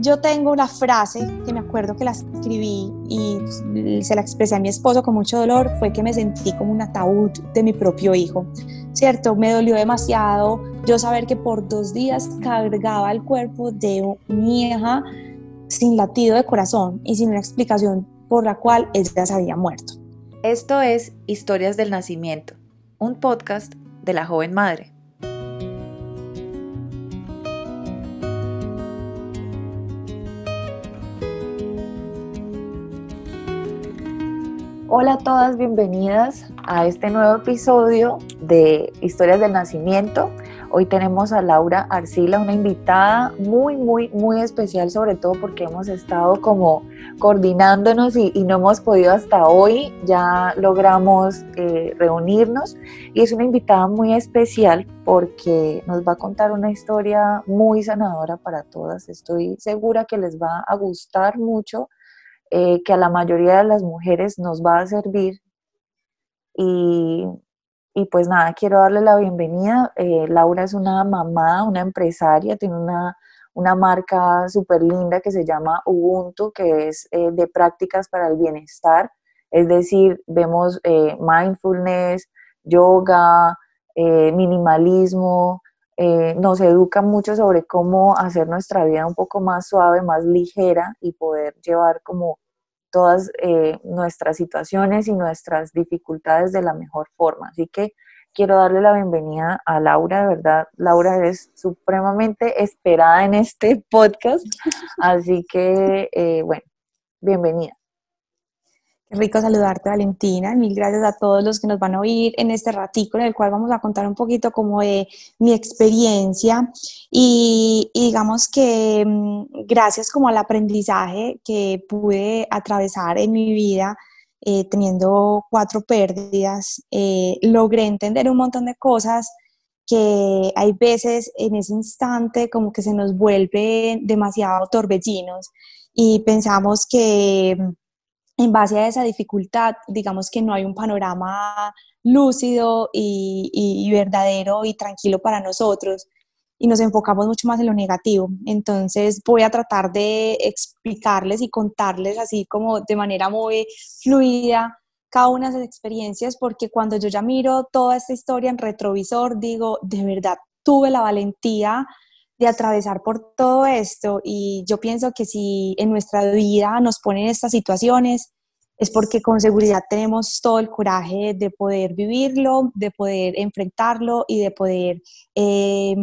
yo tengo una frase que me acuerdo que la escribí y se la expresé a mi esposo con mucho dolor, fue que me sentí como un ataúd de mi propio hijo, ¿cierto? Me dolió demasiado yo saber que por dos días cargaba el cuerpo de mi hija sin latido de corazón y sin una explicación por la cual ella se había muerto. Esto es Historias del Nacimiento, un podcast de la joven madre. Hola a todas, bienvenidas a este nuevo episodio de Historias del Nacimiento. Hoy tenemos a Laura Arcila, una invitada muy, muy, muy especial, sobre todo porque hemos estado como coordinándonos y, no hemos podido hasta hoy, ya logramos eh, reunirnos y es una invitada muy especial porque nos va a contar una historia muy sanadora para todas. Estoy segura que les va a gustar mucho eh, que a la mayoría de las mujeres nos va a servir. Y, pues nada, quiero darle la bienvenida. Eh, Laura es una mamá, una empresaria, tiene una, marca súper linda que se llama Ubuntu, que es eh, de prácticas para el bienestar. Es decir, vemos mindfulness, yoga, minimalismo, nos educa mucho sobre cómo hacer nuestra vida un poco más suave, más ligera y poder llevar como todas eh, nuestras situaciones y nuestras dificultades de la mejor forma. Así que quiero darle la bienvenida a Laura, de verdad, Laura eres supremamente esperada en este podcast, así que, eh, bueno, bienvenida. Qué rico saludarte, Valentina. Mil gracias a todos los que nos van a oír en este ratico en el cual vamos a contar un poquito como de mi experiencia y, digamos que mm, gracias como al aprendizaje que pude atravesar en mi vida eh, teniendo cuatro pérdidas, eh, logré entender un montón de cosas que hay veces en ese instante como que se nos vuelven demasiado torbellinos y pensamos que en base a esa dificultad, digamos que no hay un panorama lúcido y, verdadero y tranquilo para nosotros y nos enfocamos mucho más en lo negativo. Entonces voy a tratar de explicarles y contarles así como de manera muy fluida cada una de esas experiencias porque cuando yo ya miro toda esta historia en retrovisor digo, de verdad tuve la valentía de atravesar por todo esto y yo pienso que si en nuestra vida nos ponen estas situaciones es porque con seguridad tenemos todo el coraje de poder vivirlo, de poder enfrentarlo y de poder eh,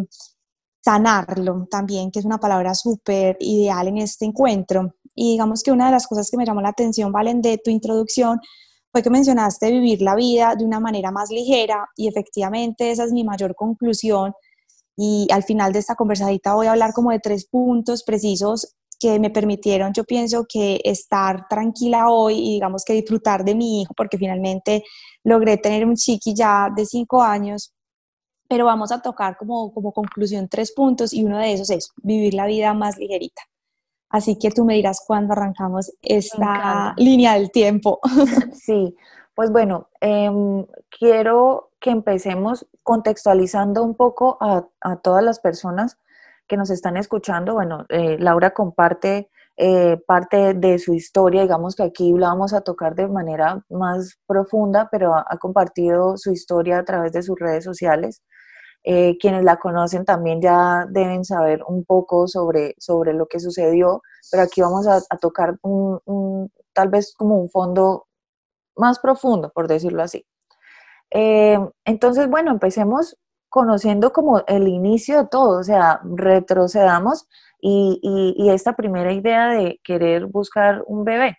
sanarlo también, que es una palabra súper ideal en este encuentro. Y digamos que una de las cosas que me llamó la atención, Valen, de tu introducción fue que mencionaste vivir la vida de una manera más ligera y efectivamente esa es mi mayor conclusión y al final de esta conversadita voy a hablar como de tres puntos precisos que me permitieron, yo pienso que estar tranquila hoy y digamos que disfrutar de mi hijo, porque finalmente logré tener un chiqui ya de cinco años, pero vamos a tocar como, como conclusión tres puntos y uno de esos es vivir la vida más ligerita. Así que tú me dirás cuándo arrancamos esta línea del tiempo. Sí, pues bueno, em, quiero que empecemos contextualizando un poco a, todas las personas que nos están escuchando. Bueno, eh, Laura comparte eh, parte de su historia, digamos que aquí la vamos a tocar de manera más profunda, pero ha, compartido su historia a través de sus redes sociales. Eh, quienes la conocen también ya deben saber un poco sobre, sobre lo que sucedió, pero aquí vamos a, tocar un, tal vez como un fondo más profundo, por decirlo así. Eh, entonces, bueno, empecemos conociendo como el inicio de todo, o sea, retrocedamos y, esta primera idea de querer buscar un bebé.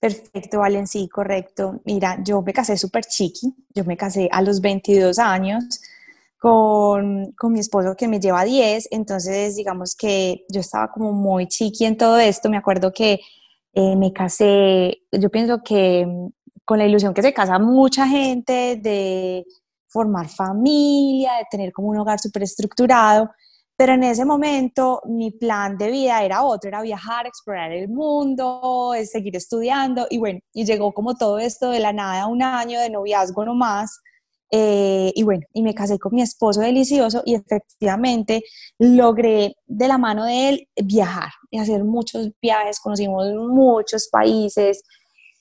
Perfecto, Valen, sí, correcto. Mira, yo me casé súper chiqui, yo me casé a los 22 años con, con, mi esposo que me lleva 10, entonces digamos que yo estaba como muy chiqui en todo esto, me acuerdo que eh, me casé, yo pienso que con la ilusión que se casa mucha gente de formar familia, de tener como un hogar súper estructurado, pero en ese momento mi plan de vida era otro, era viajar, explorar el mundo, seguir estudiando y bueno, y llegó como todo esto de la nada, un año de noviazgo nomás, Eh, y bueno, y me casé con mi esposo delicioso y efectivamente logré de la mano de él viajar y hacer muchos viajes, conocimos muchos países,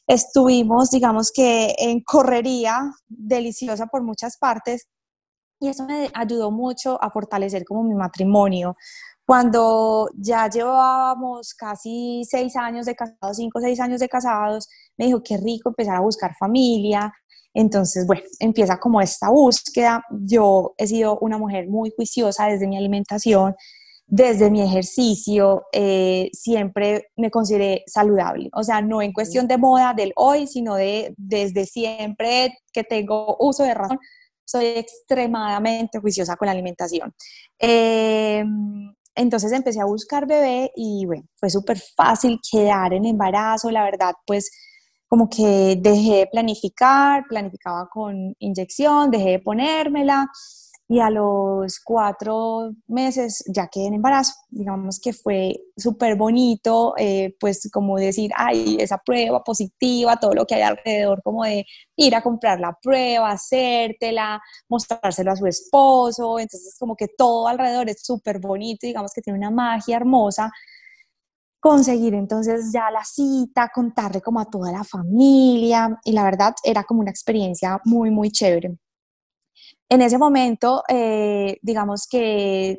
estuvimos, digamos que en correría deliciosa por muchas partes y eso me ayudó mucho a fortalecer como mi matrimonio. Cuando ya llevábamos casi seis años de casados, cinco o seis años de casados, me dijo, qué rico empezar a buscar familia, entonces, bueno, empieza como esta búsqueda. Yo he sido una mujer muy juiciosa desde mi alimentación, desde mi ejercicio, eh, siempre me consideré saludable. O sea, no en cuestión de moda del hoy, sino de desde siempre que tengo uso de razón, soy extremadamente juiciosa con la alimentación. Em, entonces empecé a buscar bebé y bueno, fue súper fácil quedar en embarazo, la verdad, pues como que dejé de planificar, planificaba con inyección, dejé de ponérmela y a los cuatro meses ya quedé en embarazo. Digamos que fue súper bonito, eh, pues como decir, ay, esa prueba positiva, todo lo que hay alrededor, como de ir a comprar la prueba, hacértela, mostrárselo a su esposo, entonces como que todo alrededor es súper bonito, digamos que tiene una magia hermosa conseguir entonces ya la cita, contarle como a toda la familia y la verdad era como una experiencia muy, muy chévere. En ese momento, eh, digamos que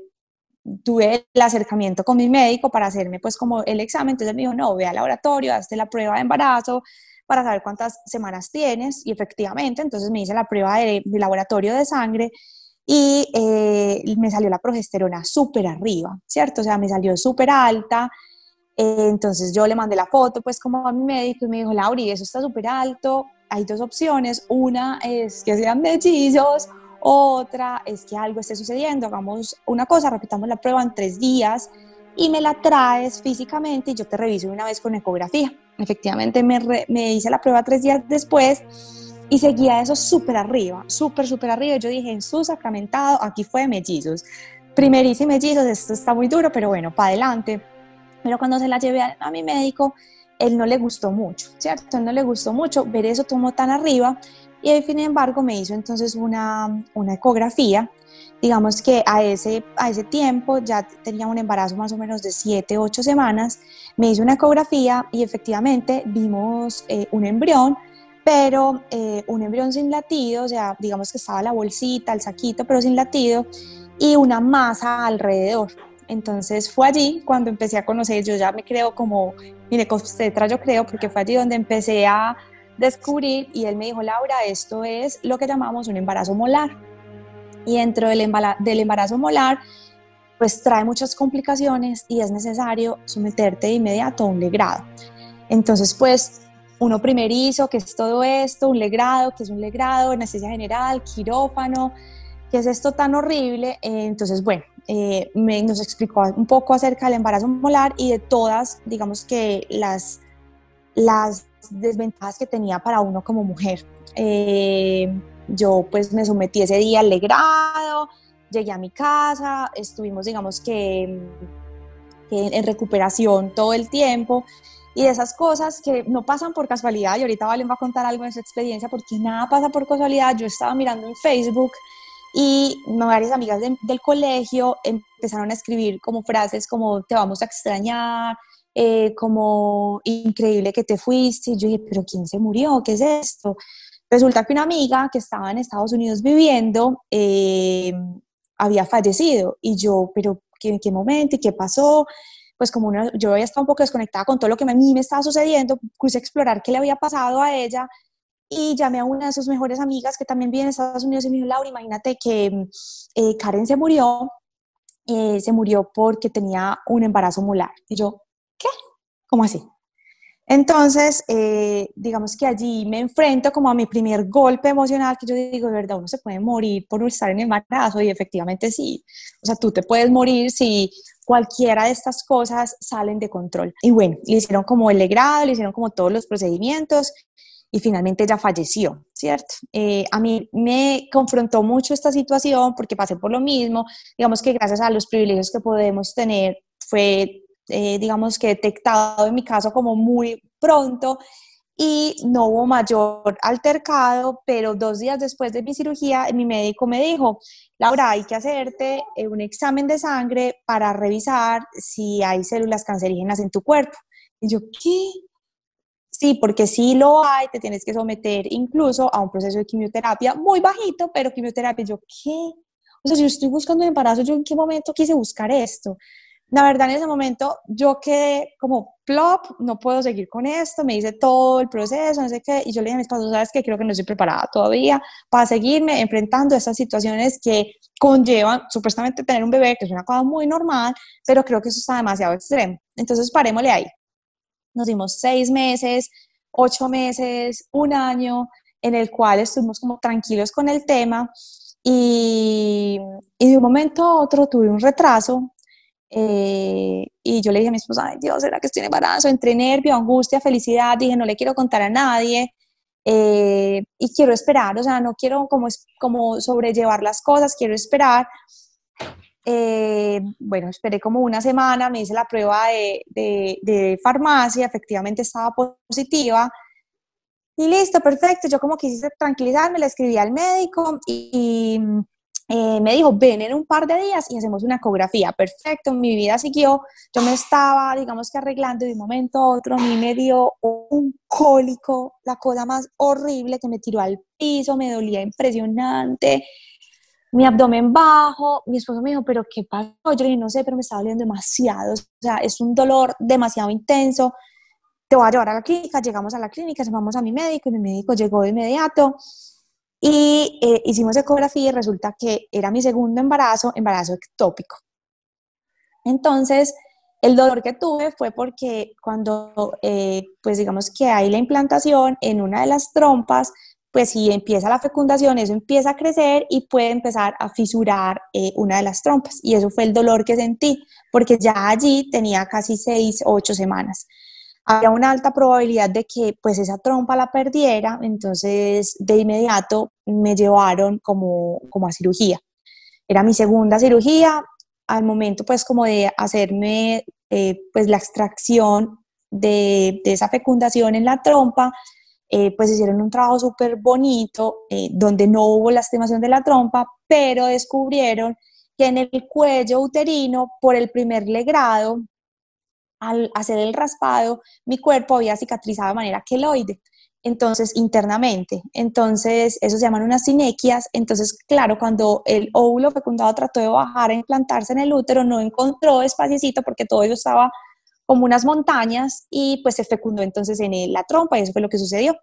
tuve el acercamiento con mi médico para hacerme pues como el examen, entonces me dijo, no, ve al laboratorio, hazte la prueba de embarazo para saber cuántas semanas tienes y efectivamente, entonces me hice la prueba de, laboratorio de sangre y eh, me salió la progesterona súper arriba, ¿cierto? O sea, me salió súper alta, eh, entonces yo le mandé la foto pues como a mi médico y me dijo, Lauri, eso está súper alto, hay dos opciones, una es que sean mellizos, otra es que algo esté sucediendo, hagamos una cosa, repitamos la prueba en tres días y me la traes físicamente y yo te reviso una vez con ecografía. Efectivamente me, me hice la prueba tres días después y seguía eso súper arriba, súper, súper arriba. Yo dije, en su sacramentado, aquí fue mellizos. Primerísimo mellizos, esto está muy duro, pero bueno, para adelante pero cuando se la llevé a, mi médico, él no le gustó mucho, ¿cierto? No le gustó mucho ver eso tomó tan arriba y sin embargo me hizo entonces una, una ecografía. Digamos que a ese, a ese tiempo ya tenía un embarazo más o menos de 7, 8 semanas. Me hizo una ecografía y efectivamente vimos eh, un embrión, pero eh, un embrión sin latido, o sea, digamos que estaba la bolsita, el saquito, pero sin latido, y una masa alrededor. Entonces fue allí cuando empecé a conocer, yo ya me creo como mire, obstetra, yo creo, porque fue allí donde empecé a descubrir y él me dijo, Laura, esto es lo que llamamos un embarazo molar. Y dentro del, del embarazo molar, pues trae muchas complicaciones y es necesario someterte de inmediato a un legrado. Entonces, pues uno primerizo, que es todo esto, un legrado, que es un legrado, anestesia general, quirófano, que es esto tan horrible. Entonces, bueno, eh, me, nos explicó un poco acerca del embarazo molar y de todas, digamos que las, las desventajas que tenía para uno como mujer. Eh, yo pues me sometí ese día al llegué a mi casa, estuvimos digamos que en recuperación todo el tiempo y de esas cosas que no pasan por casualidad y ahorita Valen va a contar algo de su experiencia porque nada pasa por casualidad. Yo estaba mirando en Facebook y varias amigas del colegio empezaron a escribir como frases como te vamos a extrañar, eh, como increíble que te fuiste. Y yo dije, pero ¿quién se murió? ¿Qué es esto? Resulta que una amiga que estaba en Estados Unidos viviendo eh, había fallecido y yo, pero ¿en qué momento y qué pasó? Pues como yo había estado un poco desconectada con todo lo que a mí me estaba sucediendo, puse a explorar qué le había pasado a ella y llamé a una de sus mejores amigas que también vive en Estados Unidos y me dijo, Laura, imagínate que eh, Karen se murió, eh, se murió porque tenía un embarazo molar. Y yo, ¿qué? ¿Cómo así? Entonces, eh, digamos que allí me enfrento como a mi primer golpe emocional, que yo digo, de verdad, uno se puede morir por estar en embarazo y efectivamente sí. O sea, tú te puedes morir si cualquiera de estas cosas salen de control. Y bueno, le hicieron como el legrado, le hicieron como todos los procedimientos y finalmente ella falleció, ¿cierto? Eh, a mí me confrontó mucho esta situación porque pasé por lo mismo, digamos que gracias a los privilegios que podemos tener fue, eh, digamos que detectado en mi caso como muy pronto y no hubo mayor altercado, pero dos días después de mi cirugía, mi médico me dijo, Laura, hay que hacerte eh, un examen de sangre para revisar si hay células cancerígenas en tu cuerpo. Y yo, ¿qué? Sí, porque si lo hay, te tienes que someter incluso a un proceso de quimioterapia muy bajito, pero quimioterapia, yo, ¿qué? O sea, si yo estoy buscando un embarazo, ¿yo en qué momento quise buscar esto? La verdad, en ese momento yo quedé como plop, no puedo seguir con esto, me hice todo el proceso, no sé qué, y yo le dije a mis padres, ¿sabes qué? Creo que no estoy preparada todavía para seguirme enfrentando estas situaciones que conllevan supuestamente tener un bebé, que es una cosa muy normal, pero creo que eso está demasiado extremo. Entonces, parémosle ahí. Nos dimos seis meses, ocho meses, un año, en el cual estuvimos como tranquilos con el tema y, y de un momento a otro tuve un retraso eh, y yo le dije a mi esposa, ay Dios, ¿será que estoy en embarazo? Entre nervio, angustia, felicidad, dije, no le quiero contar a nadie eh, y quiero esperar, o sea, no quiero como, como sobrellevar las cosas, quiero esperar. Eh, bueno, esperé como una semana, me hice la prueba de, de, farmacia, efectivamente estaba positiva. Y listo, perfecto. Yo como quise tranquilizarme, le escribí al médico y, eh, me dijo, ven en un par de días y hacemos una ecografía. Perfecto, mi vida siguió. Yo me estaba, digamos que arreglando de un momento a otro. A mí me dio un cólico, la cosa más horrible que me tiró al piso, me dolía impresionante. Mi abdomen bajo, mi esposo me dijo, pero ¿qué pasó? Yo le dije, no sé, pero me estaba doliendo demasiado. O sea, es un dolor demasiado intenso. Te voy a llevar a la clínica. Llegamos a la clínica, llamamos a mi médico y mi médico llegó de inmediato y eh, hicimos ecografía y resulta que era mi segundo embarazo, embarazo ectópico. Entonces, el dolor que tuve fue porque cuando, eh, pues digamos que hay la implantación en una de las trompas, pues si empieza la fecundación, eso empieza a crecer y puede empezar a fisurar eh, una de las trompas. Y eso fue el dolor que sentí, porque ya allí tenía casi seis, ocho semanas había una alta probabilidad de que pues esa trompa la perdiera, entonces de inmediato me llevaron como, como a cirugía. Era mi segunda cirugía, al momento pues como de hacerme eh, pues la extracción de, de, esa fecundación en la trompa, eh, pues hicieron un trabajo súper bonito eh, donde no hubo lastimación de la trompa, pero descubrieron que en el cuello uterino, por el primer legrado, al hacer el raspado, mi cuerpo había cicatrizado de manera queloide, entonces internamente. Entonces, eso se llaman unas sinequias. Entonces, claro, cuando el óvulo fecundado trató de bajar a implantarse en el útero, no encontró espaciecito porque todo eso estaba como unas montañas y pues se fecundó entonces en la trompa y eso fue lo que sucedió.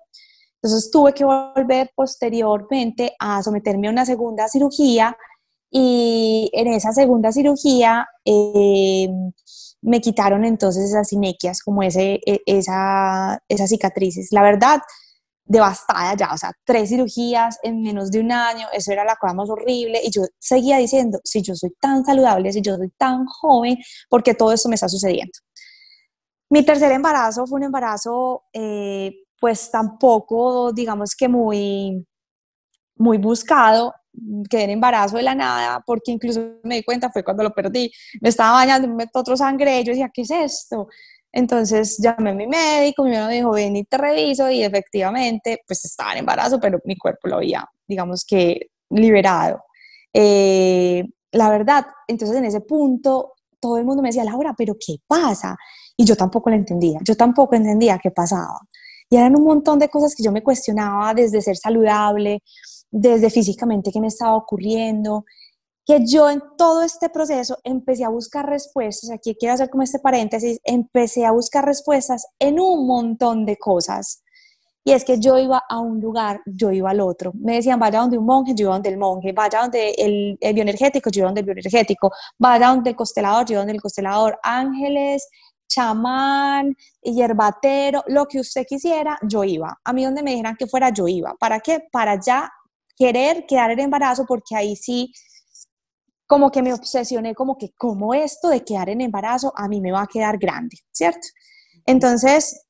Entonces tuve que volver posteriormente a someterme a una segunda cirugía y en esa segunda cirugía eh, me quitaron entonces esas sinequias, como ese, e, esa, esas cicatrices. La verdad, devastada ya, o sea, tres cirugías en menos de un año, eso era la cosa más horrible. Y yo seguía diciendo, si yo soy tan saludable, si yo soy tan joven, ¿por qué todo esto me está sucediendo? Mi tercer embarazo fue un embarazo, eh, pues tampoco, digamos que muy, muy buscado quedé en embarazo de la nada, porque incluso me di cuenta, fue cuando lo perdí, me estaba bañando, me meto otro sangre, yo decía, ¿qué es esto? Entonces llamé a mi médico, mi médico me dijo, ven y te reviso, y efectivamente, pues estaba en embarazo, pero mi cuerpo lo había, digamos que, liberado. Eh, la verdad, entonces en ese punto, todo el mundo me decía, Laura, pero ¿qué pasa? Y yo tampoco lo entendía, yo tampoco entendía qué pasaba. Y eran un montón de cosas que yo me cuestionaba desde ser saludable, desde físicamente qué me estaba ocurriendo, que yo en todo este proceso empecé a buscar respuestas, aquí quiero hacer como este paréntesis, empecé a buscar respuestas en un montón de cosas. Y es que yo iba a un lugar, yo iba al otro. Me decían, vaya donde un monje, yo iba donde el monje, vaya donde el, bioenergético, yo iba donde el bioenergético, vaya donde el constelador, yo iba donde el constelador, ángeles, chamán, hierbatero, lo que usted quisiera, yo iba. A mí donde me dijeran que fuera, yo iba. ¿Para qué? Para ya querer quedar en embarazo, porque ahí sí como que me obsesioné como que como esto de quedar en embarazo a mí me va a quedar grande, ¿cierto? Entonces,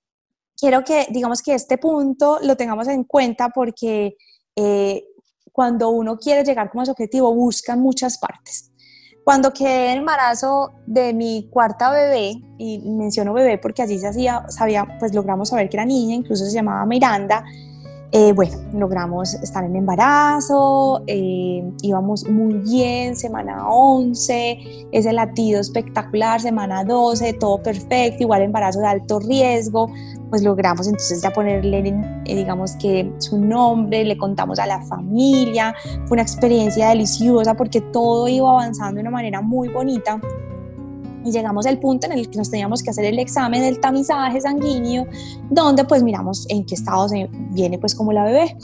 quiero que digamos que este punto lo tengamos en cuenta porque eh, cuando uno quiere llegar como a su objetivo busca muchas partes. Cuando quedé en embarazo de mi cuarta bebé, y menciono bebé porque así se hacía, sabía, pues logramos saber que era niña, incluso se llamaba Miranda, eh, bueno, logramos estar en embarazo, eh, íbamos muy bien, semana 11, ese latido espectacular, semana 12, todo perfecto, igual embarazo de alto riesgo, pues logramos entonces ya ponerle, eh, digamos que su nombre, le contamos a la familia, fue una experiencia deliciosa porque todo iba avanzando de una manera muy bonita y llegamos al punto en el que nos teníamos que hacer el examen del tamizaje sanguíneo, donde pues miramos en qué estado se viene pues como la bebé.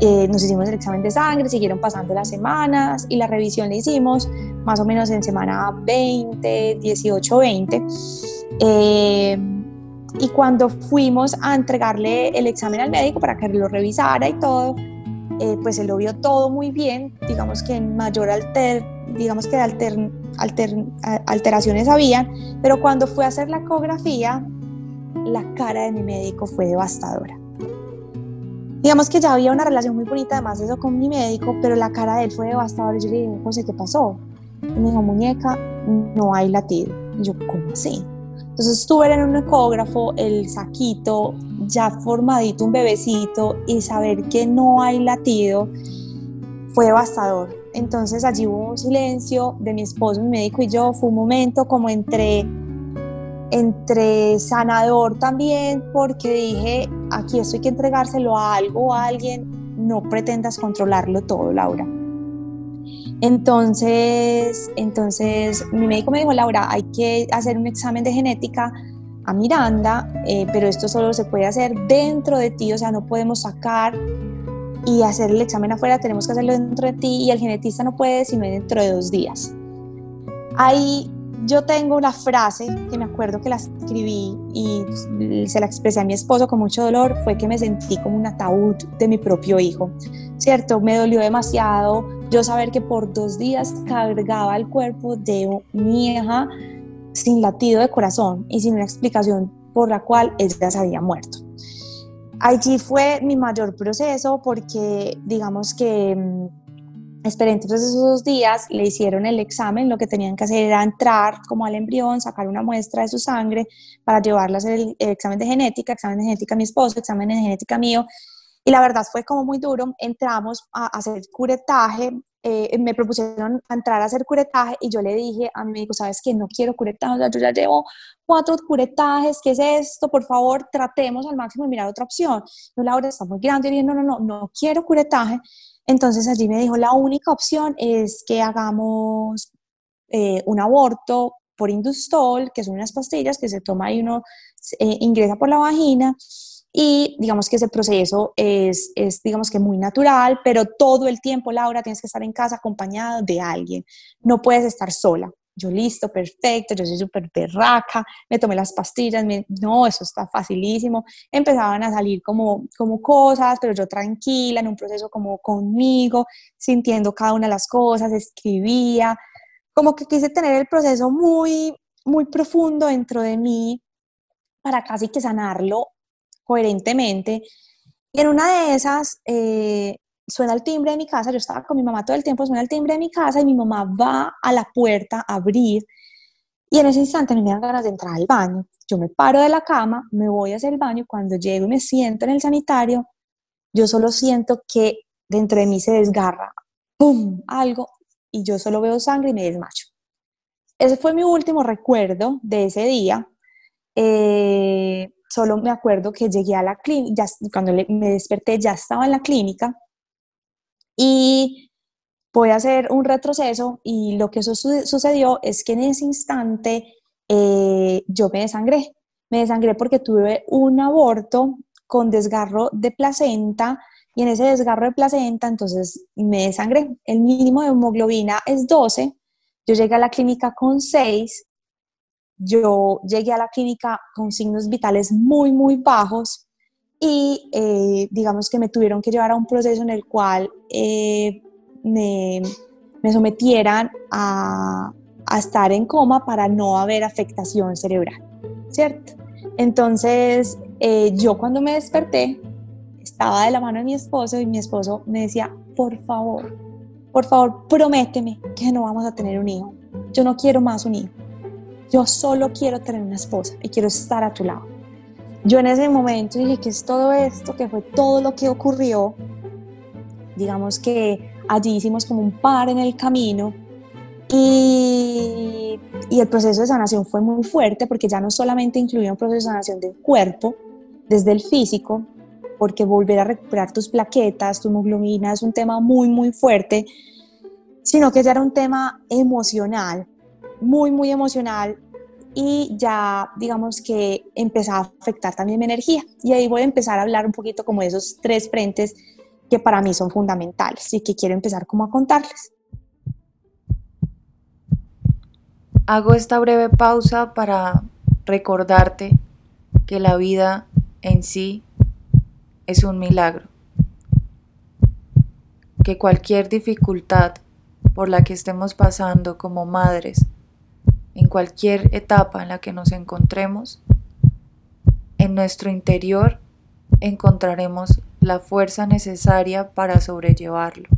Eh, nos hicimos el examen de sangre, siguieron pasando las semanas y la revisión la hicimos más o menos en semana 20, 18, 20. y cuando fuimos a entregarle el examen al médico para que lo revisara y todo, eh, pues él lo vio todo muy bien, digamos que en mayor alter, digamos que alter, alteraciones habían, pero cuando fue a hacer la ecografía, la cara de mi médico fue devastadora. Digamos que ya había una relación muy bonita, además de eso, con mi médico, pero la cara de él fue devastadora. Yo le dije, José, ¿qué pasó? Y me dijo, muñeca, no hay latido. Y yo, ¿cómo así? Entonces estuve en un ecógrafo, el saquito, ya formadito, un bebecito, y saber que no hay latido fue devastador. Entonces allí hubo un silencio de mi esposo, mi médico y yo, fue un momento como entre, entre sanador también, porque dije, aquí esto hay que entregárselo a algo, a alguien, no pretendas controlarlo todo, Laura. Entonces, entonces mi médico me dijo, Laura, hay que hacer un examen de genética a Miranda, eh, pero esto solo se puede hacer dentro de ti, o sea, no podemos sacar y hacer el examen afuera, tenemos que hacerlo dentro de ti y el genetista no puede sino dentro de dos días. Ahí yo tengo una frase que me acuerdo que la escribí y se la expresé a mi esposo con mucho dolor, fue que me sentí como un ataúd de mi propio hijo, ¿cierto? Me dolió demasiado yo saber que por dos días cargaba el cuerpo de mi hija sin latido de corazón y sin una explicación por la cual ella se había muerto. Allí fue mi mayor proceso porque digamos que mm, esperé entonces esos dos días, le hicieron el examen, lo que tenían que hacer era entrar como al embrión, sacar una muestra de su sangre para llevarla a hacer el, examen de genética, examen de genética a mi esposo, examen de genética mío, y la verdad fue como muy duro, entramos a hacer curetaje, eh, me propusieron entrar a hacer curetaje y yo le dije a mi médico, sabes que no quiero curetaje, yo ya llevo cuatro curetajes, ¿qué es esto? Por favor, tratemos al máximo de mirar otra opción. Yo, Laura, está muy grande, y dije, no, no, no, no quiero curetaje. Entonces allí me dijo, la única opción es que hagamos eh, un aborto por industol, que son unas pastillas que se toma y uno eh, ingresa por la vagina y digamos que ese proceso es, es, digamos que muy natural, pero todo el tiempo, Laura, tienes que estar en casa acompañado de alguien, no puedes estar sola. Yo listo, perfecto, yo soy súper berraca, me tomé las pastillas, no, eso está facilísimo. Empezaban a salir como, como cosas, pero yo tranquila, en un proceso como conmigo, sintiendo cada una de las cosas, escribía, como que quise tener el proceso muy, muy profundo dentro de mí para casi que sanarlo coherentemente. Y en una de esas eh, suena el timbre de mi casa, yo estaba con mi mamá todo el tiempo, suena el timbre de mi casa y mi mamá va a la puerta a abrir y en ese instante me dan ganas de entrar al baño. Yo me paro de la cama, me voy hacia el baño, cuando llego y me siento en el sanitario, yo solo siento que dentro de mí se desgarra, ¡pum!, algo, y yo solo veo sangre y me desmacho. Ese fue mi último recuerdo de ese día. Eh, solo me acuerdo que llegué a la clínica, cuando me desperté ya estaba en la clínica y voy a hacer un retroceso y lo que sucedió es que en ese instante eh, yo me desangré. Me desangré porque tuve un aborto con desgarro de placenta y en ese desgarro de placenta entonces me desangré. El mínimo de hemoglobina es 12. Yo llegué a la clínica con 6 yo llegué a la clínica con signos vitales muy, muy bajos y eh, digamos que me tuvieron que llevar a un proceso en el cual eh, me, sometieran a, estar en coma para no haber afectación cerebral, ¿cierto? Entonces, eh, yo cuando me desperté, estaba de la mano de mi esposo y mi esposo me decía, por favor, por favor, prométeme que no vamos a tener un hijo yo no quiero más un hijo. Yo solo quiero tener una esposa y quiero estar a tu lado. Yo en ese momento dije que es todo esto, que fue todo lo que ocurrió. Digamos que allí hicimos como un par en el camino y, y, el proceso de sanación fue muy fuerte porque ya no solamente incluía un proceso de sanación del cuerpo, desde el físico, porque volver a recuperar tus plaquetas, tu hemoglobina es un tema muy, muy fuerte, sino que ya era un tema emocional, muy, muy emocional y ya digamos que empezaba a afectar también mi energía. Y ahí voy a empezar a hablar un poquito como de esos tres frentes que para mí son fundamentales y que quiero empezar como a contarles. Hago esta breve pausa para recordarte que la vida en sí es un milagro, que cualquier dificultad por la que estemos pasando como madres, en cualquier etapa en la que nos encontremos, en nuestro interior encontraremos la fuerza necesaria para sobrellevarlo.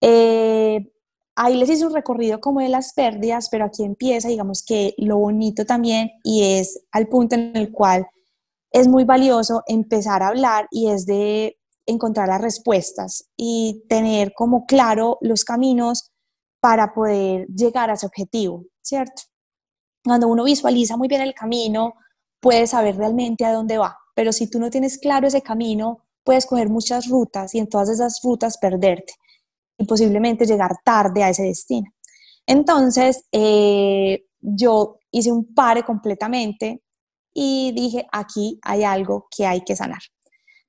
Eh, ahí les hice un recorrido como de las pérdidas, pero aquí empieza, digamos que lo bonito también y es al punto en el cual es muy valioso empezar a hablar y es de encontrar las respuestas y tener como claro los caminos para poder llegar a ese objetivo, ¿cierto? Cuando uno visualiza muy bien el camino, puede saber realmente a dónde va, pero si tú no tienes claro ese camino, puedes coger muchas rutas y en todas esas rutas perderte y posiblemente llegar tarde a ese destino. Entonces, eh, yo hice un pare completamente y dije, aquí hay algo que hay que sanar.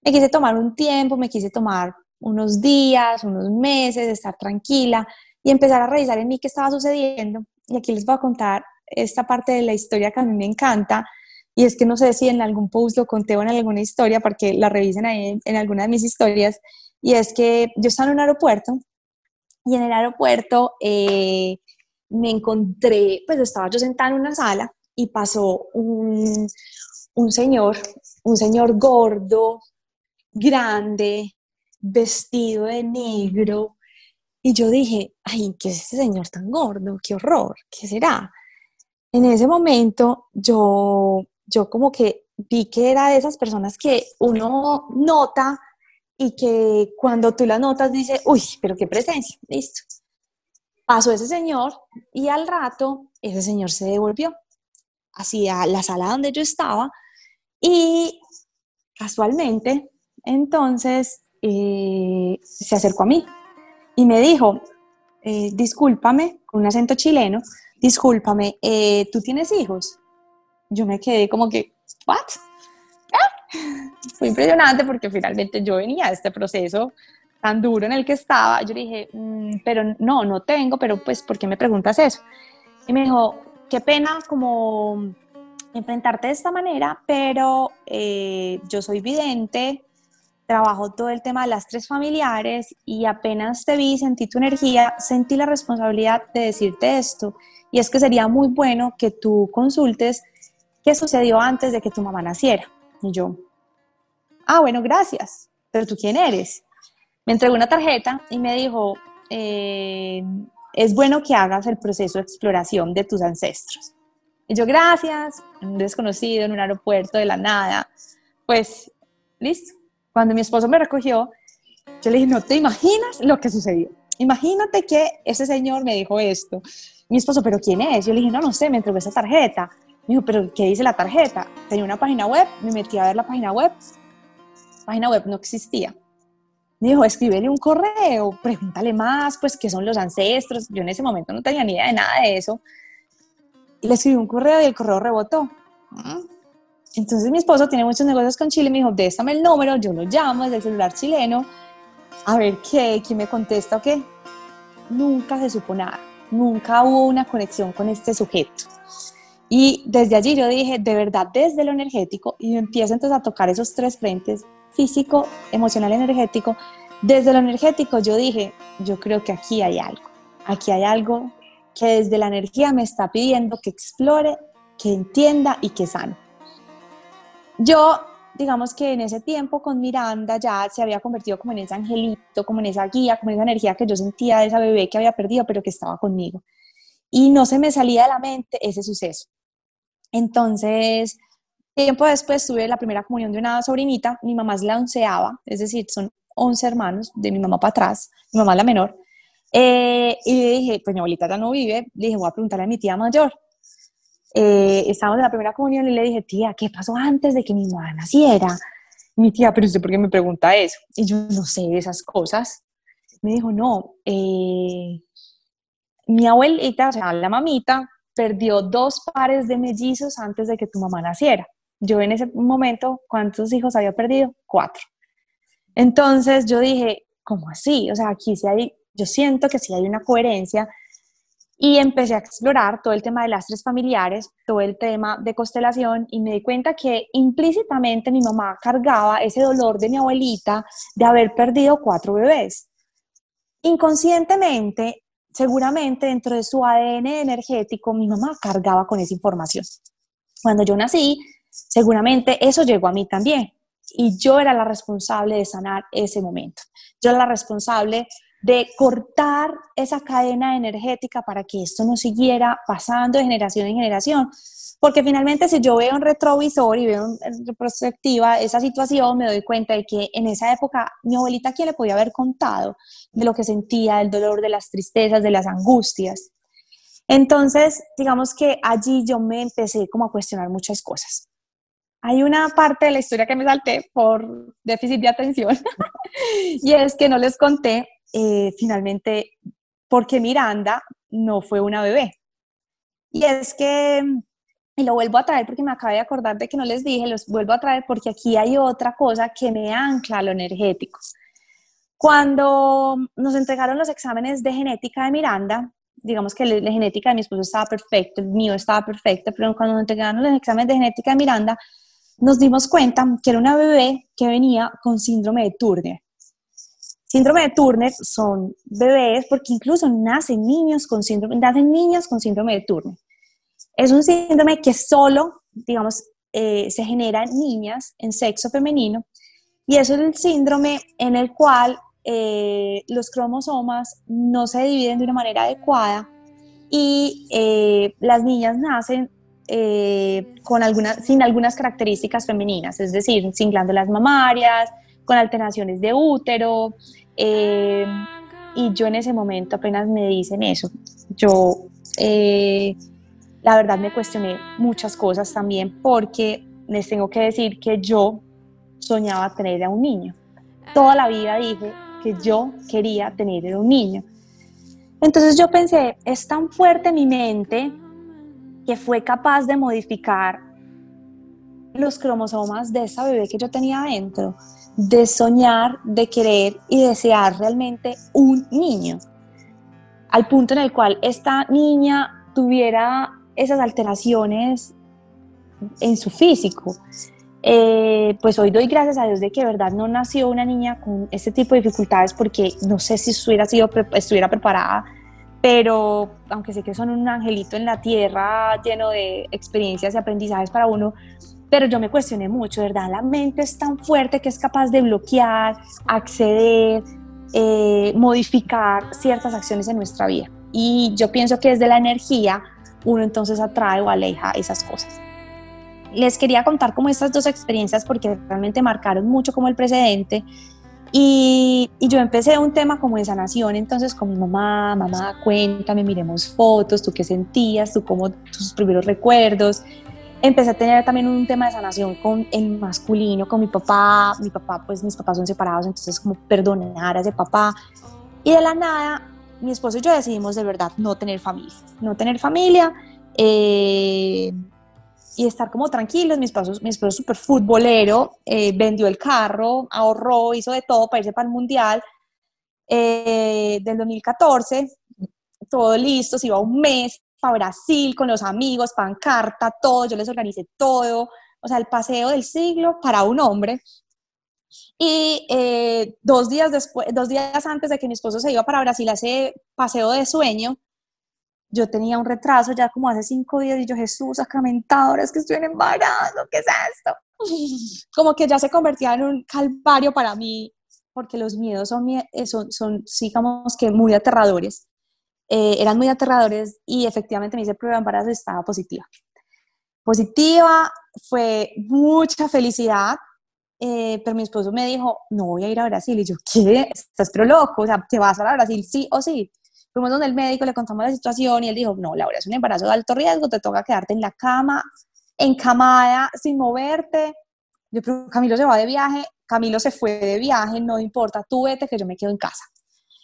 Me quise tomar un tiempo, me quise tomar unos días, unos meses, estar tranquila y empezar a revisar en mí qué estaba sucediendo. Y aquí les voy a contar esta parte de la historia que a mí me encanta. Y es que no sé si en algún post lo conté o en alguna historia, porque la revisen ahí en, alguna de mis historias. Y es que yo estaba en un aeropuerto y en el aeropuerto eh, me encontré, pues estaba yo sentada en una sala y pasó un, un señor, un señor gordo, grande, vestido de negro. Y yo dije, ay, ¿qué es ese señor tan gordo? ¡Qué horror! ¿Qué será? En ese momento yo, yo como que vi que era de esas personas que uno nota y que cuando tú la notas dice, uy, pero qué presencia, listo. Pasó ese señor y al rato ese señor se devolvió hacia la sala donde yo estaba y casualmente entonces eh, se acercó a mí y me dijo, eh, discúlpame, con un acento chileno, discúlpame, eh, ¿tú tienes hijos? Yo me quedé como que, ¿what? Fue impresionante porque finalmente yo venía a este proceso tan duro en el que estaba. Yo dije, mm, pero no, no tengo, pero pues, ¿por qué me preguntas eso? Y me dijo, qué pena como enfrentarte de esta manera, pero eh, yo soy vidente, trabajo todo el tema de las tres familiares y apenas te vi, sentí tu energía, sentí la responsabilidad de decirte esto. Y es que sería muy bueno que tú consultes qué sucedió antes de que tu mamá naciera. Y yo, ah, bueno, gracias, pero tú quién eres. Me entregó una tarjeta y me dijo, eh, es bueno que hagas el proceso de exploración de tus ancestros. Y yo, gracias, un desconocido en un aeropuerto de la nada. Pues, listo. Cuando mi esposo me recogió, yo le dije, no te imaginas lo que sucedió. Imagínate que ese señor me dijo esto. Mi esposo, ¿pero quién es? Yo le dije, no, no sé, me entregó esa tarjeta. Me dijo, ¿pero qué dice la tarjeta? Tenía una página web, me metí a ver la página web. Página web no existía. Me dijo, escríbele un correo, pregúntale más, pues, qué son los ancestros. Yo en ese momento no tenía ni idea de nada de eso. Y le escribí un correo y el correo rebotó. Entonces mi esposo tiene muchos negocios con Chile, me dijo, déjame el número, yo lo llamo desde el celular chileno, a ver qué, quién me contesta o qué. Nunca se supo nada, nunca hubo una conexión con este sujeto. Y desde allí yo dije, de verdad, desde lo energético, y empiezo entonces a tocar esos tres frentes, físico, emocional, energético. Desde lo energético yo dije, yo creo que aquí hay algo, aquí hay algo que desde la energía me está pidiendo que explore, que entienda y que sane. Yo digamos que en ese tiempo con Miranda ya se había convertido como en ese angelito, como en esa guía, como en esa energía que yo sentía de esa bebé que había perdido, pero que estaba conmigo. Y no se me salía de la mente ese suceso. Entonces, tiempo después tuve la primera comunión de una sobrinita, mi mamá es la onceava, es decir, son 11 hermanos, de mi mamá para atrás, mi mamá la menor. Eh, y dije, pues mi abuelita ya no vive, le dije, voy a preguntarle a mi tía mayor. Eh, estábamos en la primera comunión y le dije, tía, ¿qué pasó antes de que mi mamá naciera? mi tía, pero usted por qué me pregunta eso? Y yo no sé esas cosas. Me dijo, no, eh, mi abuelita, o sea, la mamita, perdió dos pares de mellizos antes de que tu mamá naciera. Yo en ese momento, ¿cuántos hijos había perdido? Cuatro. Entonces yo dije, ¿cómo así? O sea, aquí sí hay, yo siento que sí hay una coherencia y empecé a explorar todo el tema de lastres familiares, todo el tema de constelación y me di cuenta que implícitamente mi mamá cargaba ese dolor de mi abuelita de haber perdido cuatro bebés. Inconscientemente, seguramente dentro de su ADN energético, mi mamá cargaba con esa información. Cuando yo nací, seguramente eso llegó a mí también y yo era la responsable de sanar ese momento. Yo era la responsable de cortar esa cadena energética para que esto no siguiera pasando de generación en generación. Porque finalmente si yo veo en retrovisor y veo en retrospectiva esa situación, me doy cuenta de que en esa época mi abuelita, ¿quién le podía haber contado de lo que sentía, del dolor, de las tristezas, de las angustias? Entonces, digamos que allí yo me empecé como a cuestionar muchas cosas. Hay una parte de la historia que me salté por déficit de atención y es que no les conté eh, finalmente porque Miranda no fue una bebé. Y es que, y lo vuelvo a traer porque me acabo de acordar de que no les dije, los vuelvo a traer porque aquí hay otra cosa que me ancla a lo energético. Cuando nos entregaron los exámenes de genética de Miranda, digamos que la genética de mi esposo estaba perfecta, el mío estaba perfecto, pero cuando nos entregaron los exámenes de genética de Miranda, nos dimos cuenta que era una bebé que venía con síndrome de Turner. Síndrome de Turner son bebés porque incluso nacen niños con síndrome, nacen niñas con síndrome de Turner. Es un síndrome que solo, digamos, eh, se genera en niñas en sexo femenino y eso es el síndrome en el cual eh, los cromosomas no se dividen de una manera adecuada y eh, las niñas nacen con algunas, sin algunas características femeninas, es decir, sin glándulas mamarias, con alteraciones de útero. Eh, y yo en ese momento apenas me dicen eso. Yo, eh, la verdad, me cuestioné muchas cosas también porque les tengo que decir que yo soñaba tener a un niño. Toda la vida dije que yo quería tener un niño. Entonces yo pensé, es tan fuerte mi mente que fue capaz de modificar los cromosomas de esa bebé que yo tenía adentro de soñar, de querer y desear realmente un niño, al punto en el cual esta niña tuviera esas alteraciones en su físico. Eh, pues hoy doy gracias a Dios de que verdad no nació una niña con este tipo de dificultades porque no sé si sido, estuviera preparada, pero aunque sé que son un angelito en la tierra lleno de experiencias y aprendizajes para uno, pero yo me cuestioné mucho, ¿verdad? La mente es tan fuerte que es capaz de bloquear, acceder, eh, modificar ciertas acciones en nuestra vida. Y yo pienso que desde la energía uno entonces atrae o aleja esas cosas. Les quería contar como estas dos experiencias porque realmente marcaron mucho como el precedente. Y, yo empecé un tema como de sanación, entonces con mi mamá, mamá, cuéntame, miremos fotos, tú qué sentías, tú cómo, tus primeros recuerdos empecé a tener también un tema de sanación con el masculino, con mi papá. Mi papá, pues mis papás son separados, entonces como perdonar a ese papá. Y de la nada, mi esposo y yo decidimos de verdad no tener familia, no tener familia eh, y estar como tranquilos. Mi esposo, mi esposo es súper futbolero, eh, vendió el carro, ahorró, hizo de todo para irse para el Mundial eh, del 2014. Todo listo, se iba un mes para Brasil con los amigos, pancarta, todo, yo les organicé todo, o sea, el paseo del siglo para un hombre. Y eh, dos, días después, dos días antes de que mi esposo se iba para Brasil a ese paseo de sueño, yo tenía un retraso ya como hace cinco días y yo, Jesús, sacramentado, ahora es que estoy en embarazo, ¿qué es esto? como que ya se convertía en un calvario para mí, porque los miedos son, eh, son, son digamos que muy aterradores. Eh, eran muy aterradores y efectivamente me hice embarazo estaba positiva. Positiva, fue mucha felicidad, eh, pero mi esposo me dijo, no voy a ir a Brasil. Y yo, ¿qué? Estás pero loco, o sea, ¿te vas a Brasil sí o sí? Fuimos donde el médico, le contamos la situación y él dijo, no, Laura, es un embarazo de alto riesgo, te toca quedarte en la cama, encamada, sin moverte. Yo, pero Camilo se va de viaje, Camilo se fue de viaje, no importa, tú vete que yo me quedo en casa.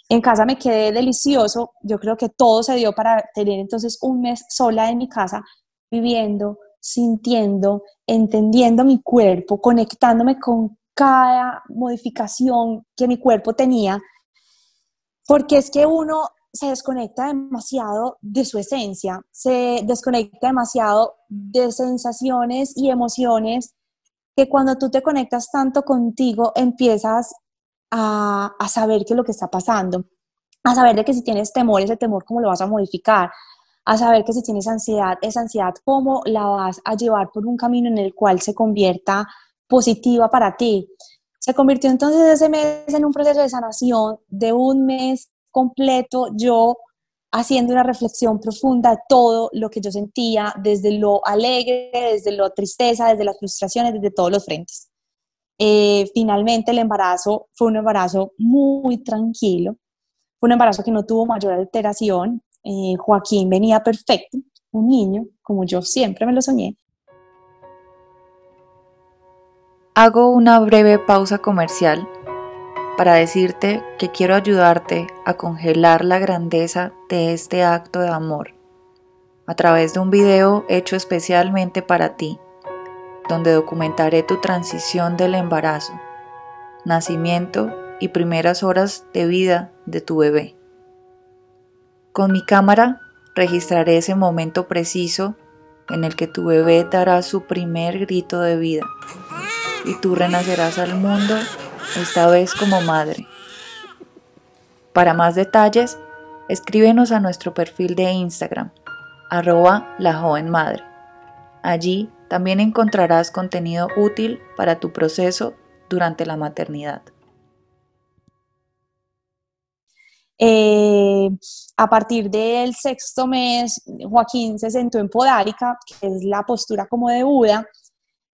En casa me quedé delicioso, yo creo que todo se dio para tener entonces un mes sola en mi casa, viviendo, sintiendo, entendiendo mi cuerpo, conectándome con cada modificación que mi cuerpo tenía, porque es que uno se desconecta demasiado de su esencia, se desconecta demasiado de sensaciones y emociones que cuando tú te conectas tanto contigo empiezas a, saber qué es lo que está pasando, a saber de que si tienes temor, ese temor cómo lo vas a modificar, a saber que si tienes ansiedad, esa ansiedad cómo la vas a llevar por un camino en el cual se convierta positiva para ti. Se convirtió entonces ese mes en un proceso de sanación de un mes completo yo haciendo una reflexión profunda de todo lo que yo sentía, desde lo alegre, desde la tristeza, desde las frustraciones, desde todos los frentes. Eh, finalmente el embarazo fue un embarazo muy tranquilo, fue un embarazo que no tuvo mayor alteración. Eh, Joaquín venía perfecto, un niño, como yo siempre me lo soñé. Hago una breve pausa comercial para decirte que quiero ayudarte a congelar la grandeza de este acto de amor a través de un video hecho especialmente para ti, donde documentaré tu transición del embarazo, nacimiento y primeras horas de vida de tu bebé. Con mi cámara registraré ese momento preciso en el que tu bebé dará su primer grito de vida y tú renacerás al mundo esta vez como madre. Para más detalles, escríbenos a nuestro perfil de Instagram, arroba la joven madre. Allí también encontrarás contenido útil para tu proceso durante la maternidad. Eh, a partir del sexto mes, Joaquín se sentó en podárica, que es la postura como de Buda,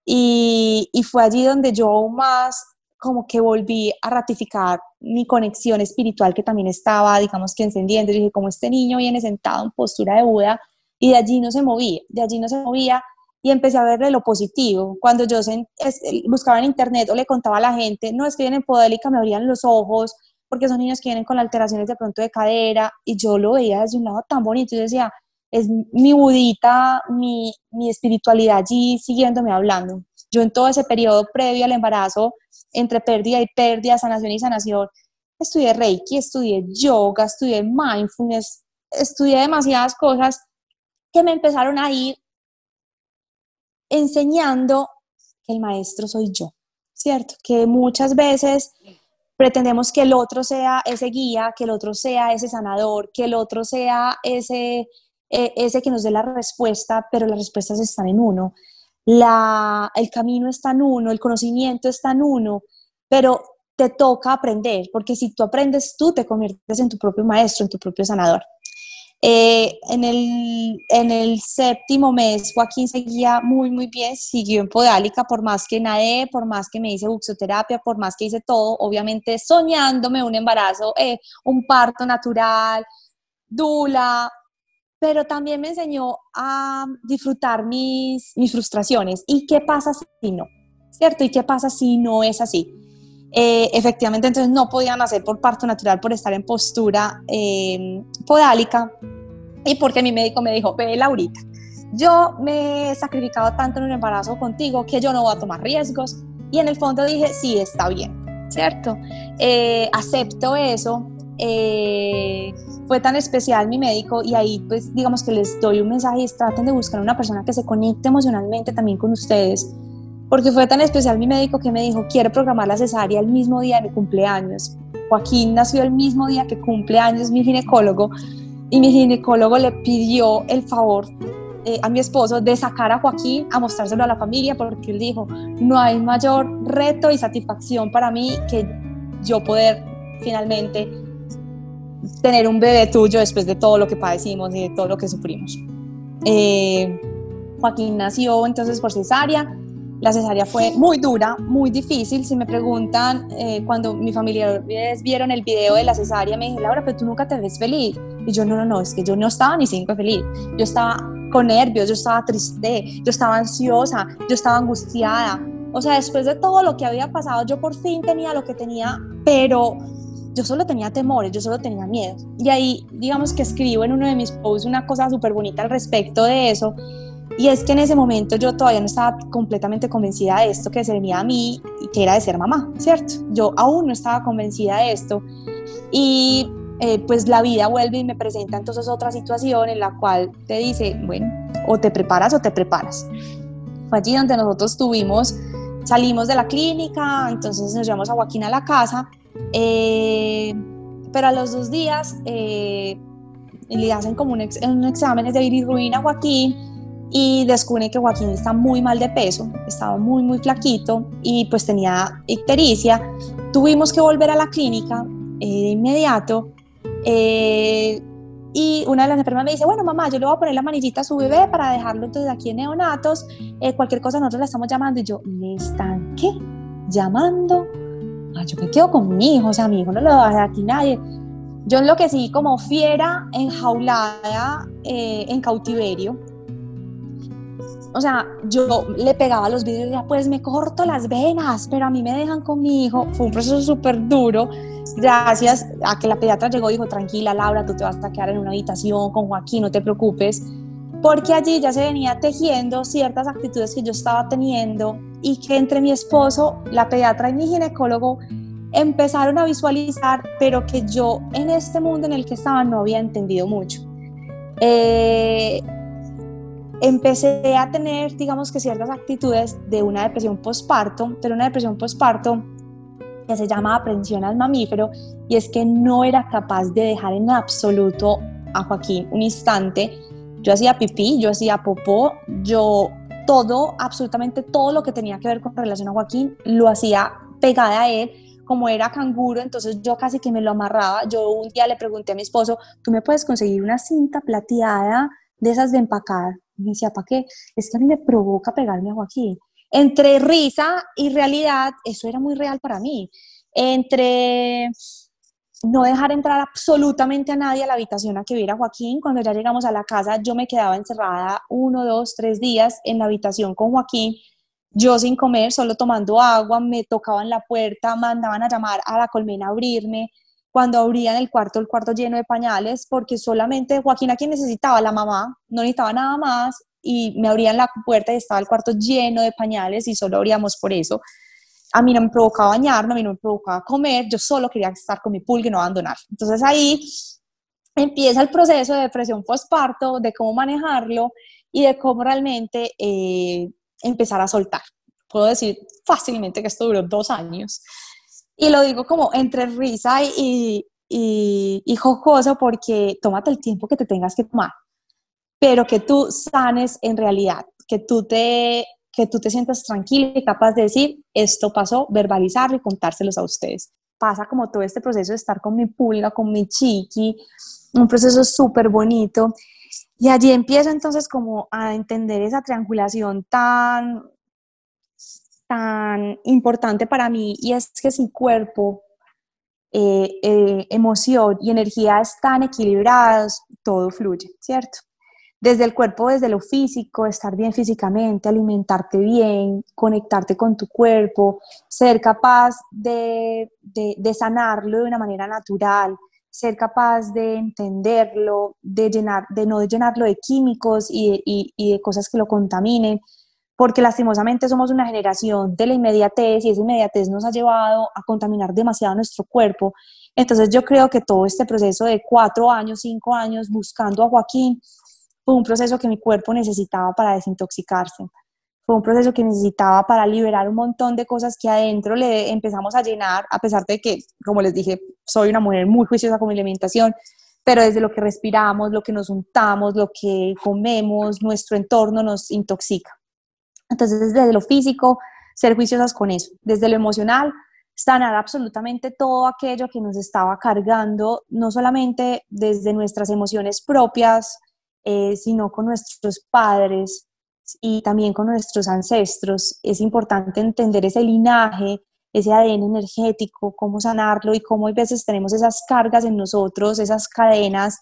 y, y fue allí donde yo más como que volví a ratificar mi conexión espiritual que también estaba, digamos que encendiendo. Y dije, como este niño viene sentado en postura de Buda y de allí no se movía, de allí no se movía y empecé a verle lo positivo. Cuando yo buscaba en internet o le contaba a la gente, no, es que vienen podélica, me abrían los ojos, porque son niños que vienen con alteraciones de pronto de cadera, y yo lo veía desde un lado tan bonito, y decía, es mi budita, mi, mi espiritualidad allí siguiéndome hablando. Yo en todo ese periodo previo al embarazo, entre pérdida y pérdida, sanación y sanación, estudié Reiki, estudié yoga, estudié mindfulness, estudié demasiadas cosas que me empezaron a ir enseñando que el maestro soy yo, ¿cierto? Que muchas veces pretendemos que el otro sea ese guía, que el otro sea ese sanador, que el otro sea ese, e, ese que nos dé la respuesta, pero las respuestas están en uno la, el camino está en uno, el conocimiento está en uno, pero te toca aprender, porque si tú aprendes, tú te conviertes en tu propio maestro, en tu propio sanador. Eh, en, el, en el séptimo mes, Joaquín seguía muy, muy bien, siguió en podálica, por más que nadé, por más que me hice buxoterapia, por más que hice todo, obviamente soñándome un embarazo, eh, un parto natural, dula, pero también me enseñó a disfrutar mis, mis frustraciones. ¿Y qué pasa si no? ¿Cierto? ¿Y qué pasa si no es así? Eh, efectivamente, entonces no podía nacer por parto natural por estar en postura eh, podálica y porque mi médico me dijo, ve Laurita, yo me he sacrificado tanto en un embarazo contigo que yo no voy a tomar riesgos y en el fondo dije, sí, está bien, ¿cierto? Eh, acepto eso, eh, fue tan especial mi médico y ahí pues digamos que les doy un mensaje y traten de buscar una persona que se conecte emocionalmente también con ustedes, porque fue tan especial mi médico que me dijo, quiero programar la cesárea el mismo día de mi cumpleaños. Joaquín nació el mismo día que cumple años mi ginecólogo y mi ginecólogo le pidió el favor eh, a mi esposo de sacar a Joaquín a mostrárselo a la familia porque él dijo, no hay mayor reto y satisfacción para mí que yo poder finalmente tener un bebé tuyo después de todo lo que padecimos y de todo lo que sufrimos. Eh, Joaquín nació entonces por cesárea. La cesárea fue muy dura, muy difícil. Si me preguntan, eh, cuando mi familia vieron el video de la cesárea, me dije, Laura, pero tú nunca te ves feliz. Y yo, no, no, no, es que yo no estaba ni cinco feliz. Yo estaba con nervios, yo estaba triste, yo estaba ansiosa, yo estaba angustiada. O sea, después de todo lo que había pasado, yo por fin tenía lo que tenía, pero yo solo tenía temores, yo solo tenía miedo. Y ahí, digamos que escribo en uno de mis posts una cosa súper bonita al respecto de eso. Y es que en ese momento yo todavía no estaba completamente convencida de esto que se venía a mí que era de ser mamá, ¿cierto? Yo aún no estaba convencida de esto. Y eh, pues la vida vuelve y me presenta entonces otra situación en la cual te dice, bueno, o te preparas o te preparas. Fue allí donde nosotros tuvimos, salimos de la clínica, entonces nos llevamos a Joaquín a la casa eh, pero a los dos días eh, le hacen como un, ex, un examen de bilirrubina a Joaquín y descubren que Joaquín está muy mal de peso, estaba muy, muy flaquito y pues tenía ictericia. Tuvimos que volver a la clínica eh, de inmediato y una de las enfermeras me dice, bueno, mamá, yo le voy a poner la manillita a su bebé para dejarlo desde aquí en neonatos, cualquier cosa nosotros la estamos llamando y yo, ¿me están qué? Llamando Ah, yo me quedo con mi hijo, o sea, mi hijo no lo va a dar aquí nadie. Yo enloquecí como fiera enjaulada eh, en cautiverio. O sea, yo le pegaba los vidrios y decía, pues me corto las venas, pero a mí me dejan con mi hijo. Fue un proceso súper duro. Gracias a que la pediatra llegó y dijo, tranquila Laura, tú te vas a quedar en una habitación con Joaquín, no te preocupes. Porque allí ya se venía tejiendo ciertas actitudes que yo estaba teniendo y que entre mi esposo, la pediatra y mi ginecólogo empezaron a visualizar, pero que yo en este mundo en el que estaba no había entendido mucho. Eh, empecé a tener, digamos que ciertas actitudes de una depresión postparto, pero una depresión postparto que se llama aprensión al mamífero, y es que no era capaz de dejar en absoluto a Joaquín un instante. Yo hacía pipí, yo hacía popó, yo todo, absolutamente todo lo que tenía que ver con relación a Joaquín, lo hacía pegada a él, como era canguro, entonces yo casi que me lo amarraba. Yo un día le pregunté a mi esposo, ¿tú me puedes conseguir una cinta plateada de esas de empacar? Y me decía, ¿para qué? Es que a mí me provoca pegarme a Joaquín. Entre risa y realidad, eso era muy real para mí. Entre no dejar entrar absolutamente a nadie a la habitación a que viera Joaquín. Cuando ya llegamos a la casa, yo me quedaba encerrada uno, dos, tres días en la habitación con Joaquín, yo sin comer, solo tomando agua, me tocaban la puerta, mandaban a llamar a la colmena a abrirme. Cuando abrían el cuarto, el cuarto lleno de pañales, porque solamente Joaquín a quien necesitaba, la mamá, no necesitaba nada más, y me abrían la puerta y estaba el cuarto lleno de pañales y solo abríamos por eso a mí no me provocaba bañarme, a mí no me provocaba comer, yo solo quería estar con mi pulga y no abandonar. Entonces ahí empieza el proceso de depresión postparto, de cómo manejarlo y de cómo realmente eh, empezar a soltar. Puedo decir fácilmente que esto duró dos años. Y lo digo como entre risa y, y, y jocoso porque tómate el tiempo que te tengas que tomar, pero que tú sanes en realidad, que tú te que tú te sientas tranquila y capaz de decir, esto pasó, verbalizarlo y contárselos a ustedes. Pasa como todo este proceso de estar con mi pulga, con mi chiqui, un proceso súper bonito. Y allí empiezo entonces como a entender esa triangulación tan, tan importante para mí y es que si cuerpo, eh, eh, emoción y energía están equilibrados, todo fluye, ¿cierto? desde el cuerpo, desde lo físico, estar bien físicamente, alimentarte bien, conectarte con tu cuerpo, ser capaz de, sanarlo de una manera natural, ser capaz de entenderlo, de, llenar, de no llenarlo de químicos y, de cosas que lo contaminen, porque lastimosamente somos una generación de la inmediatez y esa inmediatez nos ha llevado a contaminar demasiado nuestro cuerpo. Entonces yo creo que todo este proceso de cuatro años, cinco años buscando a Joaquín, fue un proceso que mi cuerpo necesitaba para desintoxicarse. Fue un proceso que necesitaba para liberar un montón de cosas que adentro le empezamos a llenar, a pesar de que, como les dije, soy una mujer muy juiciosa con mi alimentación, pero desde lo que respiramos, lo que nos untamos, lo que comemos, nuestro entorno nos intoxica. Entonces, desde lo físico, ser juiciosas con eso. Desde lo emocional, sanar absolutamente todo aquello que nos estaba cargando, no solamente desde nuestras emociones propias, eh, sino con nuestros padres y también con nuestros ancestros. Es importante entender ese linaje, ese ADN energético, cómo sanarlo y cómo a veces tenemos esas cargas en nosotros, esas cadenas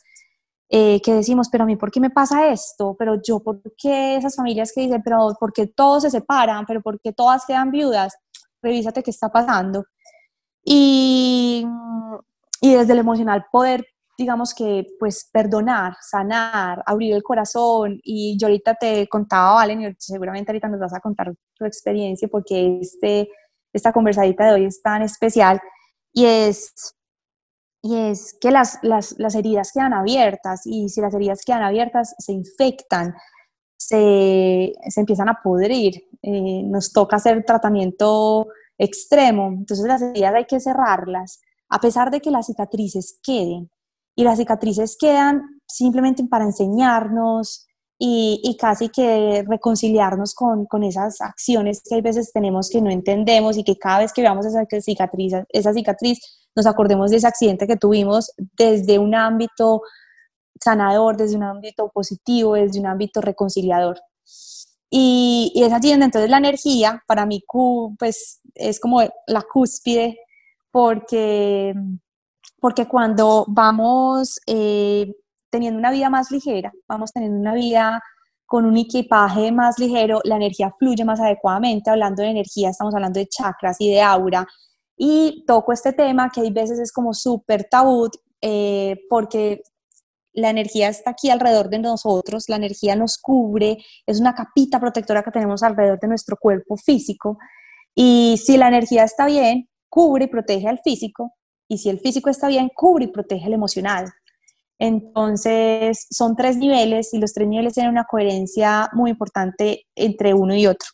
eh, que decimos, pero a mí, ¿por qué me pasa esto? Pero yo, ¿por qué esas familias que dicen, pero ¿por qué todos se separan? ¿Pero por qué todas quedan viudas? Revísate qué está pasando. Y, y desde el emocional poder, digamos que, pues perdonar, sanar, abrir el corazón. Y yo ahorita te contaba, Valen, y seguramente ahorita nos vas a contar tu experiencia porque este, esta conversadita de hoy es tan especial. Y es y es que las, las, las, heridas quedan abiertas y si las heridas quedan abiertas se infectan, se, se empiezan a pudrir, eh, nos toca hacer tratamiento extremo, entonces las heridas hay que cerrarlas, a pesar de que las cicatrices queden. Y las cicatrices quedan simplemente para enseñarnos y, y casi que reconciliarnos con, con, esas acciones que a veces tenemos que no entendemos y que cada vez que veamos esa cicatriz, esa cicatriz nos acordemos de ese accidente que tuvimos desde un ámbito sanador, desde un ámbito positivo, desde un ámbito reconciliador. Y, y es allí donde entonces la energía, para mí, pues es como la cúspide, porque, porque cuando vamos eh, teniendo una vida más ligera, vamos teniendo una vida con un equipaje más ligero, la energía fluye más adecuadamente. Hablando de energía, estamos hablando de chakras y de aura, y toco este tema que hay veces es como súper tabú eh, porque la energía está aquí alrededor de nosotros, la energía nos cubre, es una capita protectora que tenemos alrededor de nuestro cuerpo físico. Y si la energía está bien, cubre y protege al físico. Y si el físico está bien, cubre y protege el emocional. Entonces, son tres niveles y los tres niveles tienen una coherencia muy importante entre uno y otro.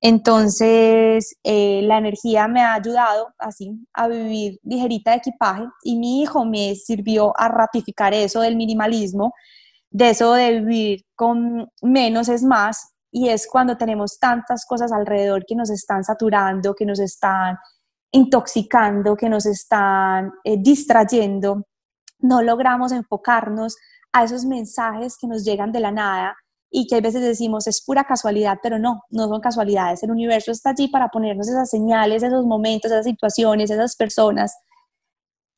Entonces, eh, la energía me ha ayudado así a vivir ligerita de equipaje y mi hijo me sirvió a ratificar eso del minimalismo, de eso de vivir con menos es más y es cuando tenemos tantas cosas alrededor que nos están saturando, que nos están intoxicando, que nos están eh, distrayendo, no logramos enfocarnos a esos mensajes que nos llegan de la nada y que a veces decimos es pura casualidad, pero no, no son casualidades. El universo está allí para ponernos esas señales, esos momentos, esas situaciones, esas personas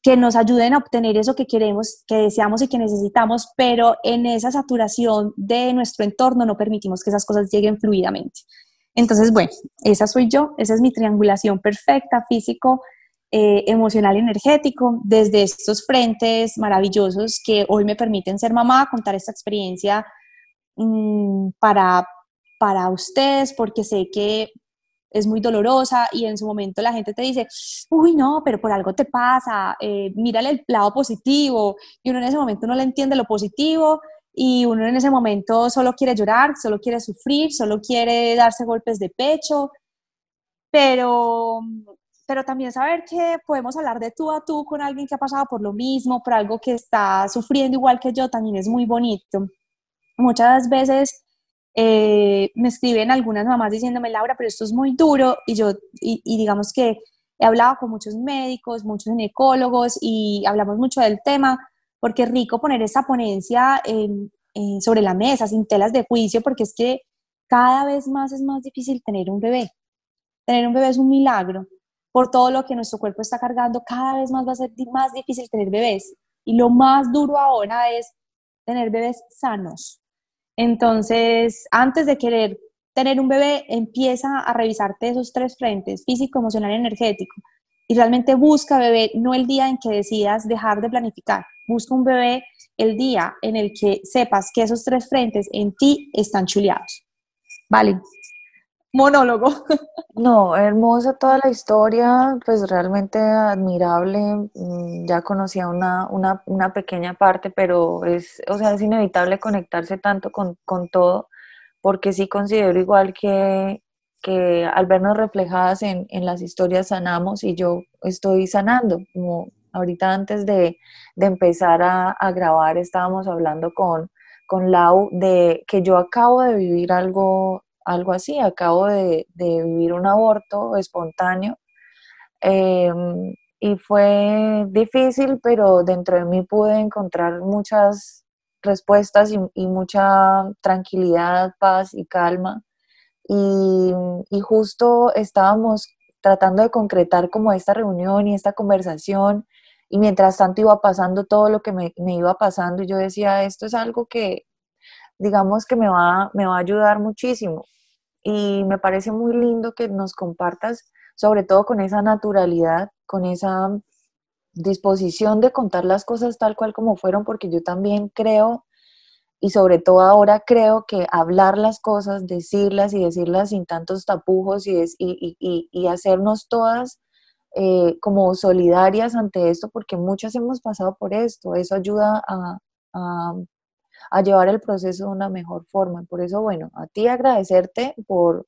que nos ayuden a obtener eso que queremos, que deseamos y que necesitamos, pero en esa saturación de nuestro entorno no permitimos que esas cosas lleguen fluidamente. Entonces, bueno, esa soy yo, esa es mi triangulación perfecta, físico, eh, emocional y energético, desde estos frentes maravillosos que hoy me permiten ser mamá, contar esta experiencia Mm, para, para ustedes porque sé que es muy dolorosa y en su momento la gente te dice, uy, no, pero por algo te pasa, eh, mírale el lado positivo y uno en ese momento no le entiende lo positivo y uno en ese momento solo quiere llorar, solo quiere sufrir, solo quiere darse golpes de pecho, pero, pero también saber que podemos hablar de tú a tú con alguien que ha pasado por lo mismo, por algo que está sufriendo igual que yo, también es muy bonito muchas veces eh, me escriben algunas mamás diciéndome, Laura, pero esto es muy duro, y yo, y, digamos que he hablado con muchos médicos, muchos ginecólogos, y hablamos mucho del tema, porque es rico poner esa ponencia sobre la mesa, sin telas de juicio, porque es que cada vez más es más difícil tener un bebé. Tener un bebé es un milagro. Por todo lo que nuestro cuerpo está cargando, cada vez más va a ser más difícil tener bebés. Y lo más duro ahora es tener bebés sanos, entonces, antes de querer tener un bebé, empieza a revisarte esos tres frentes, físico, emocional y energético. Y realmente busca bebé, no el día en que decidas dejar de planificar. Busca un bebé el día en el que sepas que esos tres frentes en ti están chuleados. Vale, monólogo. No, hermosa toda la historia, pues realmente admirable. Mm, ya conocía una, una, pequeña parte, pero es, o sea, es inevitable conectarse tanto con, con todo, porque sí considero igual que, que al vernos reflejadas en, en, las historias sanamos y yo estoy sanando, como ahorita antes de, empezar a, grabar estábamos hablando con, con Lau de que yo acabo de vivir algo, algo así, acabo de, vivir un aborto espontáneo. Em, y fue difícil, pero dentro de mí pude encontrar muchas respuestas y, mucha tranquilidad, paz y calma. Y, justo estábamos tratando de concretar como esta reunión y esta conversación y mientras tanto iba pasando todo lo que me, iba pasando y yo decía, esto es algo que digamos que me va, me va a ayudar muchísimo y me parece muy lindo que nos compartas sobre todo con esa naturalidad, con esa disposición de contar las cosas tal cual como fueron, porque yo también creo, y sobre todo ahora creo que hablar las cosas, decirlas y decirlas sin tantos tapujos y, y, hacernos todas eh, como solidarias ante esto, porque muchas hemos pasado por esto, eso ayuda a llevar el proceso de una mejor forma. Por eso, bueno, a ti agradecerte por,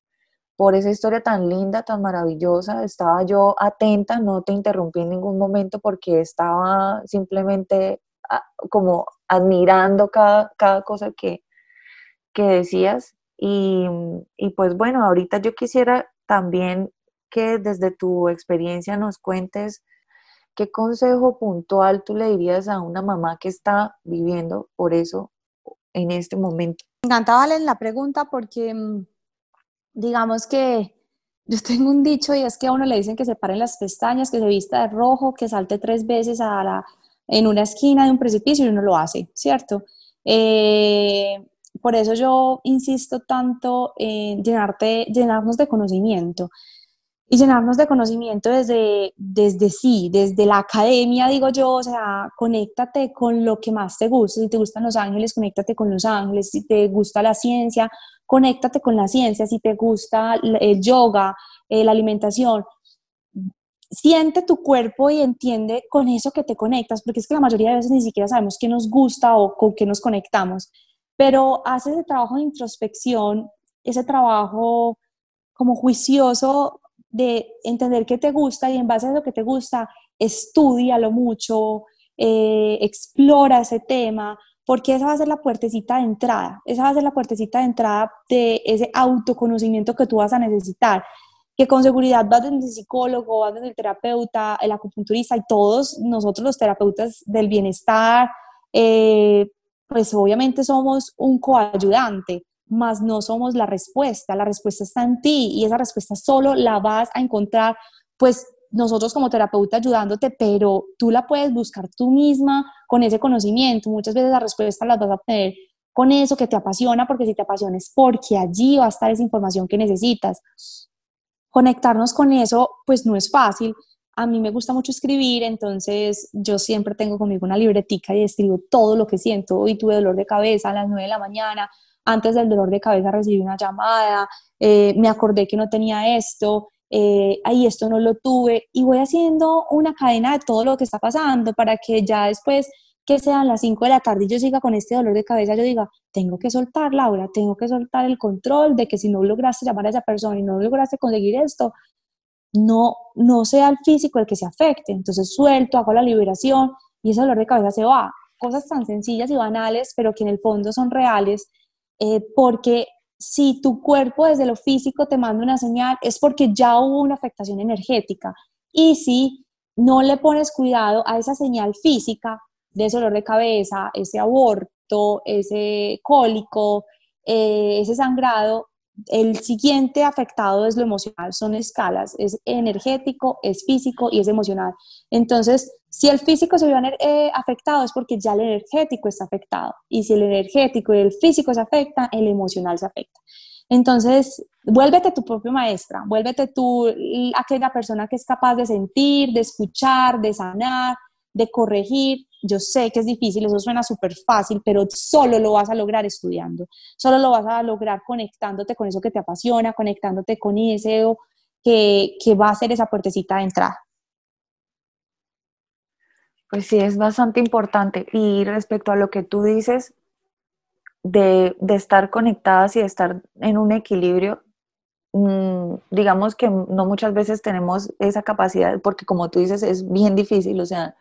por esa historia tan linda, tan maravillosa. Estaba yo atenta, no te interrumpí en ningún momento porque estaba simplemente ah, como admirando cada, cosa que, que decías. Y, y, pues bueno, ahorita yo quisiera también que desde tu experiencia nos cuentes qué consejo puntual tú le dirías a una mamá que está viviendo por eso en este momento. Me encanta, Valen, la pregunta porque mm, digamos que yo tengo un dicho y es que a uno le dicen que se paren las pestañas, que se vista de rojo, que salte tres veces a la, en una esquina de un precipicio y uno lo hace, ¿cierto? Eh, por eso yo insisto tanto en llenarte, llenarnos de conocimiento y llenarnos de conocimiento desde, desde sí, desde la academia, digo yo, o sea, conéctate con lo que más te gusta. Si te gustan los ángeles, conéctate con los ángeles. Si te gusta la ciencia, conéctate con la ciencia. Si te gusta el yoga, eh, la alimentación, siente tu cuerpo y entiende con eso que te conectas, porque es que la mayoría de veces ni siquiera sabemos qué nos gusta o con qué nos conectamos. Pero hace ese trabajo de introspección, ese trabajo como juicioso de entender qué te gusta y en base a lo que te gusta, estudialo mucho, eh, explora ese tema, porque esa va a ser la puertecita de entrada, esa va a ser la puertecita de entrada de ese autoconocimiento que tú vas a necesitar, que con seguridad vas desde el psicólogo, vas desde el terapeuta, el acupunturista y todos nosotros los terapeutas del bienestar, eh, pues obviamente somos un coayudante, mas no somos la respuesta, la respuesta está en ti y esa respuesta solo la vas a encontrar, pues nosotros como terapeuta ayudándote, pero tú la puedes buscar tú misma con ese conocimiento. Muchas veces la respuesta la vas a obtener con eso que te apasiona, porque si te apasiona es porque allí va a estar esa información que necesitas. Conectarnos con eso, pues no es fácil. A mí me gusta mucho escribir, entonces yo siempre tengo conmigo una libretica y escribo todo lo que siento. Hoy tuve dolor de cabeza a las 9 de la mañana, antes del dolor de cabeza recibí una llamada, eh, me acordé que no tenía esto, eh, ahí esto no lo tuve, y voy haciendo una cadena de todo lo que está pasando para que ya después que sean las 5 de la tarde y yo siga con este dolor de cabeza, yo diga, tengo que soltar, Laura, tengo que soltar el control de que si no lograste llamar a esa persona y no lograste conseguir esto, no, no sea el físico el que se afecte. Entonces suelto, hago la liberación y ese dolor de cabeza se va. Cosas tan sencillas y banales, pero que en el fondo son reales eh, porque si tu cuerpo desde lo físico te manda una señal, es porque ya hubo una afectación energética. Y si no le pones cuidado a esa señal física de ese dolor de cabeza, ese aborto, ese cólico, eh, ese sangrado, el siguiente afectado es lo emocional, son escalas, es energético, es físico y es emocional. Entonces, si el físico se vio eh, afectado es porque ya el energético está afectado. Y si el energético y el físico se afecta, el emocional se afecta. Entonces, vuélvete tu propia maestra, vuélvete tú aquella persona que es capaz de sentir, de escuchar, de sanar, de corregir. Yo sé que es difícil, eso suena súper fácil, pero solo lo vas a lograr estudiando, solo lo vas a lograr conectándote con eso que te apasiona, conectándote con ese que, que va a ser esa puertecita de entrada. Pues sí, es bastante importante. Y respecto a lo que tú dices de, de estar conectadas y de estar en un equilibrio, digamos que no muchas veces tenemos esa capacidad, porque como tú dices, es bien difícil, o sea,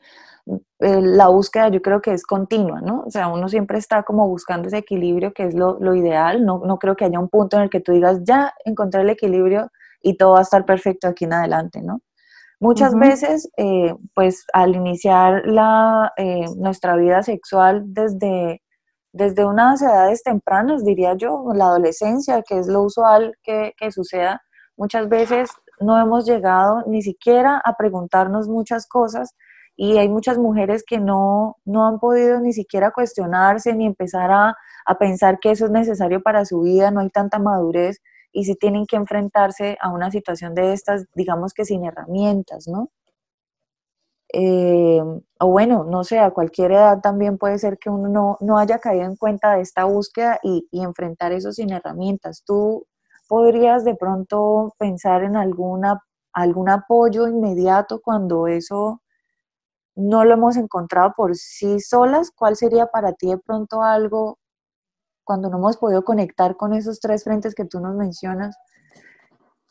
eh, la búsqueda yo creo que es continua, ¿no? O sea, uno siempre está como buscando ese equilibrio que es lo, lo ideal, no, no creo que haya un punto en el que tú digas, ya encontré el equilibrio y todo va a estar perfecto aquí en adelante, ¿no? Muchas veces, eh, pues al iniciar la, eh, nuestra vida sexual desde, desde unas edades tempranas, diría yo, la adolescencia, que es lo usual que, que suceda, muchas veces no hemos llegado ni siquiera a preguntarnos muchas cosas y hay muchas mujeres que no, no han podido ni siquiera cuestionarse ni empezar a, a, pensar que eso es necesario para su vida, no hay tanta madurez y si tienen que enfrentarse a una situación de estas, digamos que sin herramientas, ¿no? Eh, o bueno, no sé, a cualquier edad también puede ser que uno no, no haya caído en cuenta de esta búsqueda y, y, enfrentar eso sin herramientas. ¿Tú podrías de pronto pensar en alguna, algún apoyo inmediato cuando eso no lo hemos encontrado por sí solas, ¿cuál sería para ti de pronto algo cuando no hemos podido conectar con esos tres frentes que tú nos mencionas?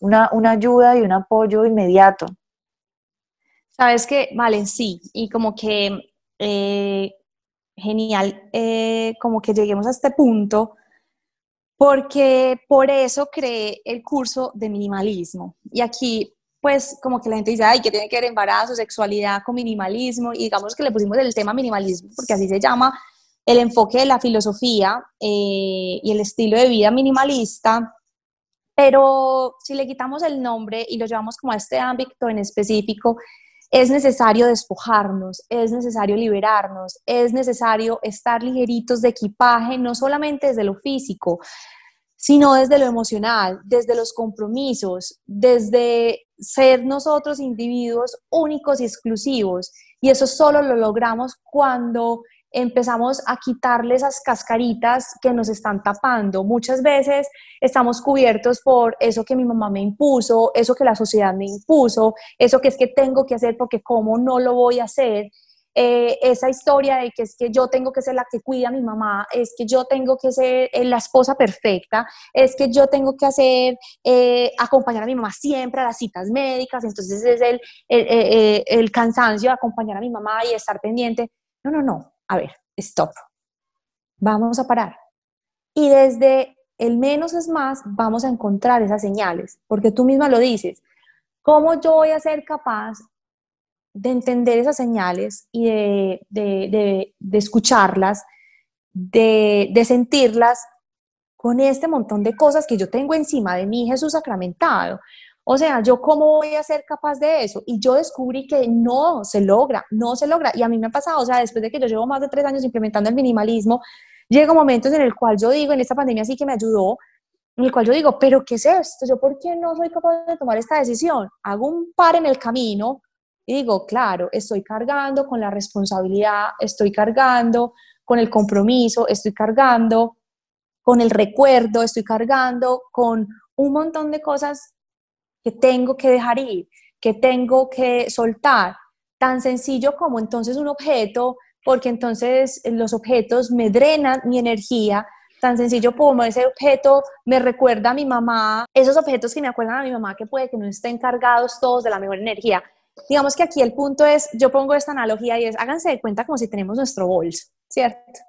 Una, una ayuda y un apoyo inmediato. Sabes que, vale, sí, y como que eh, genial, eh, como que lleguemos a este punto, porque por eso creé el curso de minimalismo. Y aquí pues como que la gente dice, ay, que tiene que ver embarazo, sexualidad con minimalismo, y digamos que le pusimos el tema minimalismo, porque así se llama el enfoque de la filosofía eh, y el estilo de vida minimalista, pero si le quitamos el nombre y lo llevamos como a este ámbito en específico, es necesario despojarnos, es necesario liberarnos, es necesario estar ligeritos de equipaje, no solamente desde lo físico, sino desde lo emocional, desde los compromisos, desde ser nosotros individuos únicos y exclusivos. Y eso solo lo logramos cuando empezamos a quitarle esas cascaritas que nos están tapando. Muchas veces estamos cubiertos por eso que mi mamá me impuso, eso que la sociedad me impuso, eso que es que tengo que hacer porque cómo no lo voy a hacer. Eh, esa historia de que es que yo tengo que ser la que cuida a mi mamá, es que yo tengo que ser eh, la esposa perfecta, es que yo tengo que hacer, eh, acompañar a mi mamá siempre a las citas médicas, entonces es el, el, el cansancio de acompañar a mi mamá y estar pendiente. No, no, no, a ver, stop. Vamos a parar. Y desde el menos es más, vamos a encontrar esas señales, porque tú misma lo dices. ¿Cómo yo voy a ser capaz de entender esas señales y de, de, de, escucharlas, de, de sentirlas con este montón de cosas que yo tengo encima de mí, Jesús sacramentado. O sea, ¿yo cómo voy a ser capaz de eso? Y yo descubrí que no se logra, no se logra. Y a mí me ha pasado, o sea, después de que yo llevo más de tres años implementando el minimalismo, llega momentos en el cual yo digo, en esta pandemia sí que me ayudó, en el cual yo digo, pero ¿qué es esto? ¿Yo por qué no soy capaz de tomar esta decisión? Hago un par en el camino, y digo, claro, estoy cargando con la responsabilidad, estoy cargando con el compromiso, estoy cargando con el recuerdo, estoy cargando con un montón de cosas tengo que dejar ir, que tengo que soltar. Tan sencillo como entonces un objeto, porque entonces los objetos me drenan mi energía, tan sencillo como ese objeto me recuerda a mi mamá, esos objetos que me acuerdan a mi mamá que puede que no estén cargados todos de la mejor energía, digamos que aquí el punto es, yo pongo esta analogía y es, háganse de cuenta como si tenemos nuestro bolso, ¿cierto?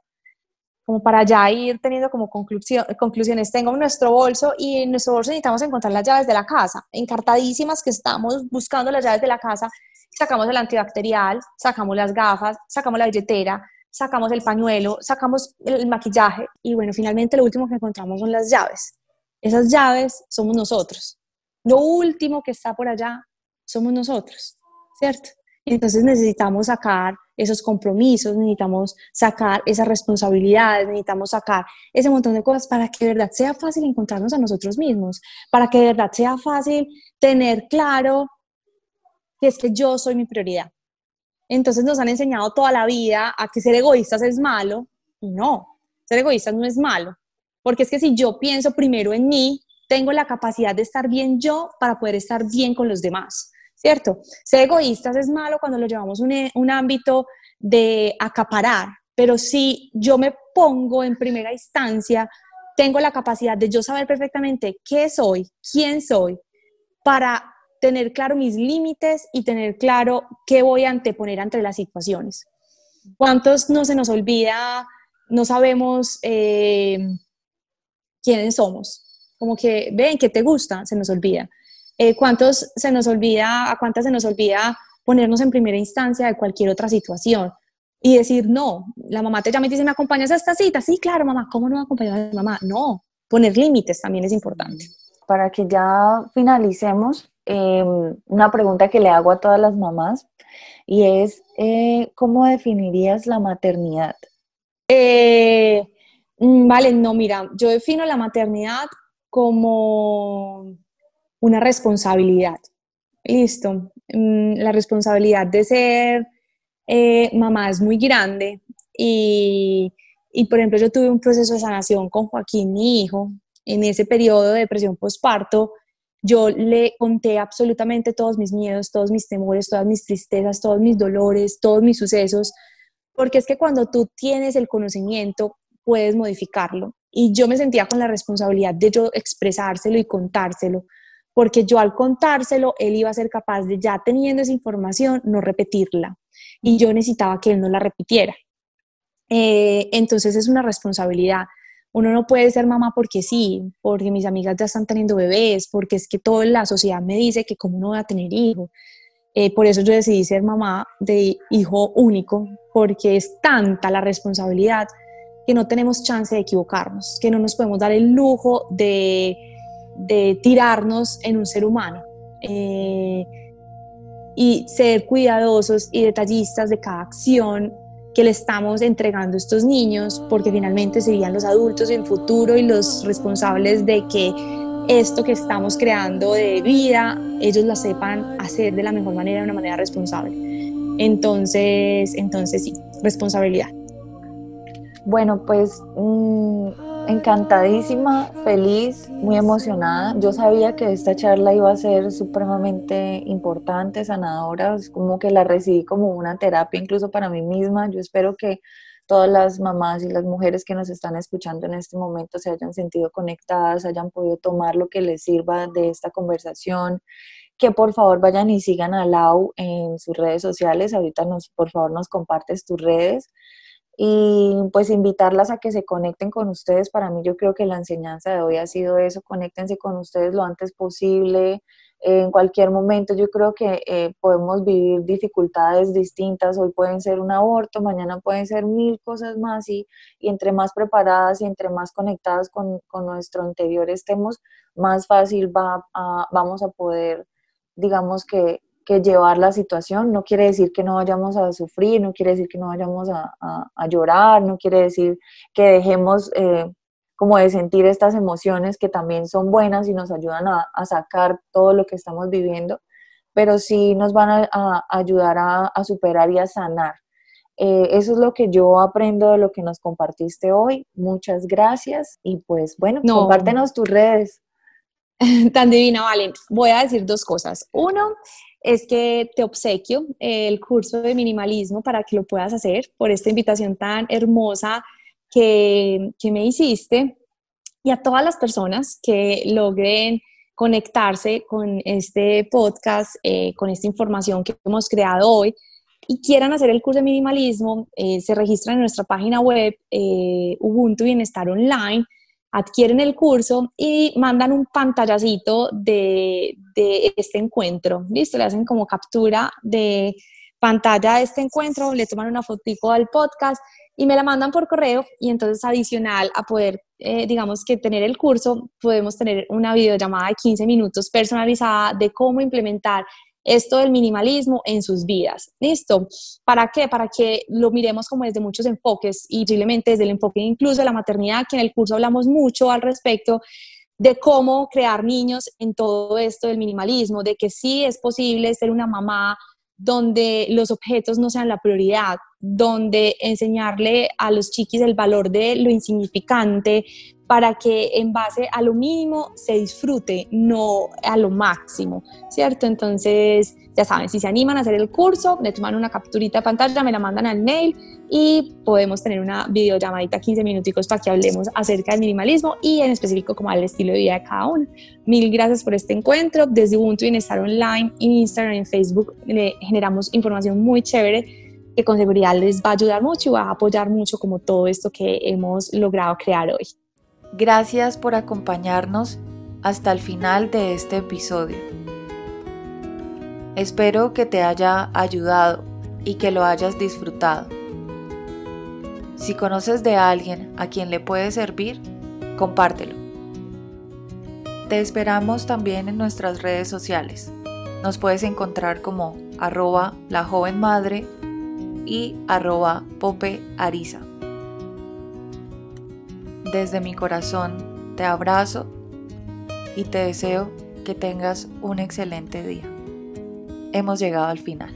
Como para ya ir teniendo como conclusiones, tengo nuestro bolso y en nuestro bolso necesitamos encontrar las llaves de la casa, encartadísimas que estamos buscando las llaves de la casa, sacamos el antibacterial, sacamos las gafas, sacamos la billetera, sacamos el pañuelo, sacamos el maquillaje y bueno, finalmente lo último que encontramos son las llaves. Esas llaves somos nosotros. Lo último que está por allá somos nosotros. ¿cierto? Entonces necesitamos sacar esos compromisos, necesitamos sacar esas responsabilidades, necesitamos sacar ese montón de cosas para que de verdad sea fácil encontrarnos a nosotros mismos, para que de verdad sea fácil tener claro que es que yo soy mi prioridad. Entonces nos han enseñado toda la vida a que ser egoístas es malo y no, ser egoístas no es malo, porque es que si yo pienso primero en mí, tengo la capacidad de estar bien yo para poder estar bien con los demás. ¿Cierto? Ser egoístas es malo cuando lo llevamos a un, ámbito de acaparar, pero si yo me pongo en primera instancia tengo la capacidad de yo saber perfectamente qué soy, quién soy, para tener claro mis límites y tener claro qué voy a anteponer ante las situaciones. ¿Cuántos no se nos olvida, no sabemos eh, quiénes somos? Como que ven que te gusta, se nos olvida. Eh, ¿Cuántos se nos olvida, a cuántas se nos olvida ponernos en primera instancia de cualquier otra situación? Y decir, no, la mamá te llama y dice, ¿me acompañas a esta cita? Sí, claro, mamá, ¿cómo no me acompañas a mamá? No, poner límites también es importante. Para que ya finalicemos, Em, una pregunta que le hago a todas las mamás y es, eh, ¿cómo definirías la maternidad? Eh, mm, vale, no, mira, yo defino la maternidad como una responsabilidad. Listo. Mm, la responsabilidad de ser eh, mamá es muy grande y, y, por ejemplo, yo tuve un proceso de sanación con Joaquín, mi hijo, en ese periodo de depresión postparto yo le conté absolutamente todos mis miedos, todos mis temores, todas mis tristezas, todos mis dolores, todos mis sucesos, porque es que cuando tú tienes el conocimiento, puedes modificarlo. Y yo me sentía con la responsabilidad de yo expresárselo y contárselo, porque yo al contárselo, él iba a ser capaz de, ya teniendo esa información, no repetirla. Y yo necesitaba que él no la repitiera. Eh, entonces es una responsabilidad uno no puede ser mamá porque sí, porque mis amigas ya están teniendo bebés, porque es que toda la sociedad me dice que cómo no voy a tener hijo. Eh, por eso yo decidí ser mamá de hijo único, porque es tanta la responsabilidad que no tenemos chance de equivocarnos, que no nos podemos dar el lujo de, tirarnos en un ser humano. Eh, y ser cuidadosos y detallistas de cada acción que le estamos entregando a estos niños, porque finalmente serían los adultos en futuro y los responsables de que esto que estamos creando de vida, ellos la sepan hacer de la mejor manera, de una manera responsable. Entonces, entonces sí, responsabilidad. Bueno, pues mm, encantadísima, feliz, muy emocionada. Yo sabía que esta charla iba a ser supremamente importante, sanadora, es como que la recibí como una terapia incluso para mí misma. Yo espero que todas las mamás y las mujeres que nos están escuchando en este momento se hayan sentido conectadas, hayan podido tomar lo que les sirva de esta conversación, que por favor vayan y sigan a Lau en sus redes sociales. Ahorita nos, por favor, nos compartes tus redes y pues invitarlas a que se conecten con ustedes. Para mí yo creo que la enseñanza de hoy ha sido eso, conéctense con ustedes lo antes posible, en cualquier momento. Yo creo que eh, podemos vivir dificultades distintas, hoy pueden ser un aborto, mañana pueden ser mil cosas más y, y entre más preparadas y entre más conectadas con, con nuestro interior estemos, más fácil va vamos a poder, digamos que que llevar la situación. No quiere decir que no vayamos a sufrir, no quiere decir que no vayamos a, llorar, no quiere decir que dejemos eh, como de sentir estas emociones que también son buenas y nos ayudan a, sacar todo lo que estamos viviendo, pero sí nos van a, ayudar a, superar y a sanar. Eh, eso es lo que yo aprendo de lo que nos compartiste hoy. Muchas gracias y pues bueno, compártenos tus redes. Tan divina, vale. Voy a decir dos cosas. Uno, es que te obsequio el curso de minimalismo para que lo puedas hacer por esta invitación tan hermosa que, me hiciste y a todas las personas que logren conectarse con este podcast, eh, con esta información que hemos creado hoy y quieran hacer el curso de minimalismo, eh, se registran en nuestra página web eh, Ubuntu Bienestar Online adquieren el curso y mandan un pantallacito de, este encuentro. ¿Listo? Le hacen como captura de pantalla de este encuentro, le toman una fotico al podcast y me la mandan por correo y entonces adicional a poder, eh, digamos que tener el curso, podemos tener una videollamada de 15 minutos personalizada de cómo implementar esto del minimalismo en sus vidas. ¿Listo? ¿Para qué? Para que lo miremos como desde muchos enfoques y posiblemente desde el enfoque incluso de la maternidad, que en el curso hablamos mucho al respecto de cómo crear niños en todo esto del minimalismo, de que sí es posible ser una mamá donde los objetos no sean la prioridad, donde enseñarle a los chiquis el valor de lo insignificante, para que en base a lo mínimo se disfrute, no a lo máximo, ¿cierto? Entonces, ya saben, si se animan a hacer el curso, le toman una capturita de pantalla, me la mandan al mail y podemos tener una videollamadita 15 minuticos para que hablemos acerca del minimalismo y en específico como al estilo de vida de cada uno. Mil gracias por este encuentro. Desde Ubuntu Bienestar Online, en Instagram, en Facebook, generamos información muy chévere que con seguridad les va a ayudar mucho y va a apoyar mucho como todo esto que hemos logrado crear hoy. Gracias por acompañarnos hasta el final de este episodio. Espero que te haya ayudado y que lo hayas disfrutado. Si conoces de alguien a quien le puede servir, compártelo. Te esperamos también en nuestras redes sociales. Nos puedes encontrar como arroba la joven madre y arroba pope. Desde mi corazón te abrazo y te deseo que tengas un excelente día hemos llegado al final.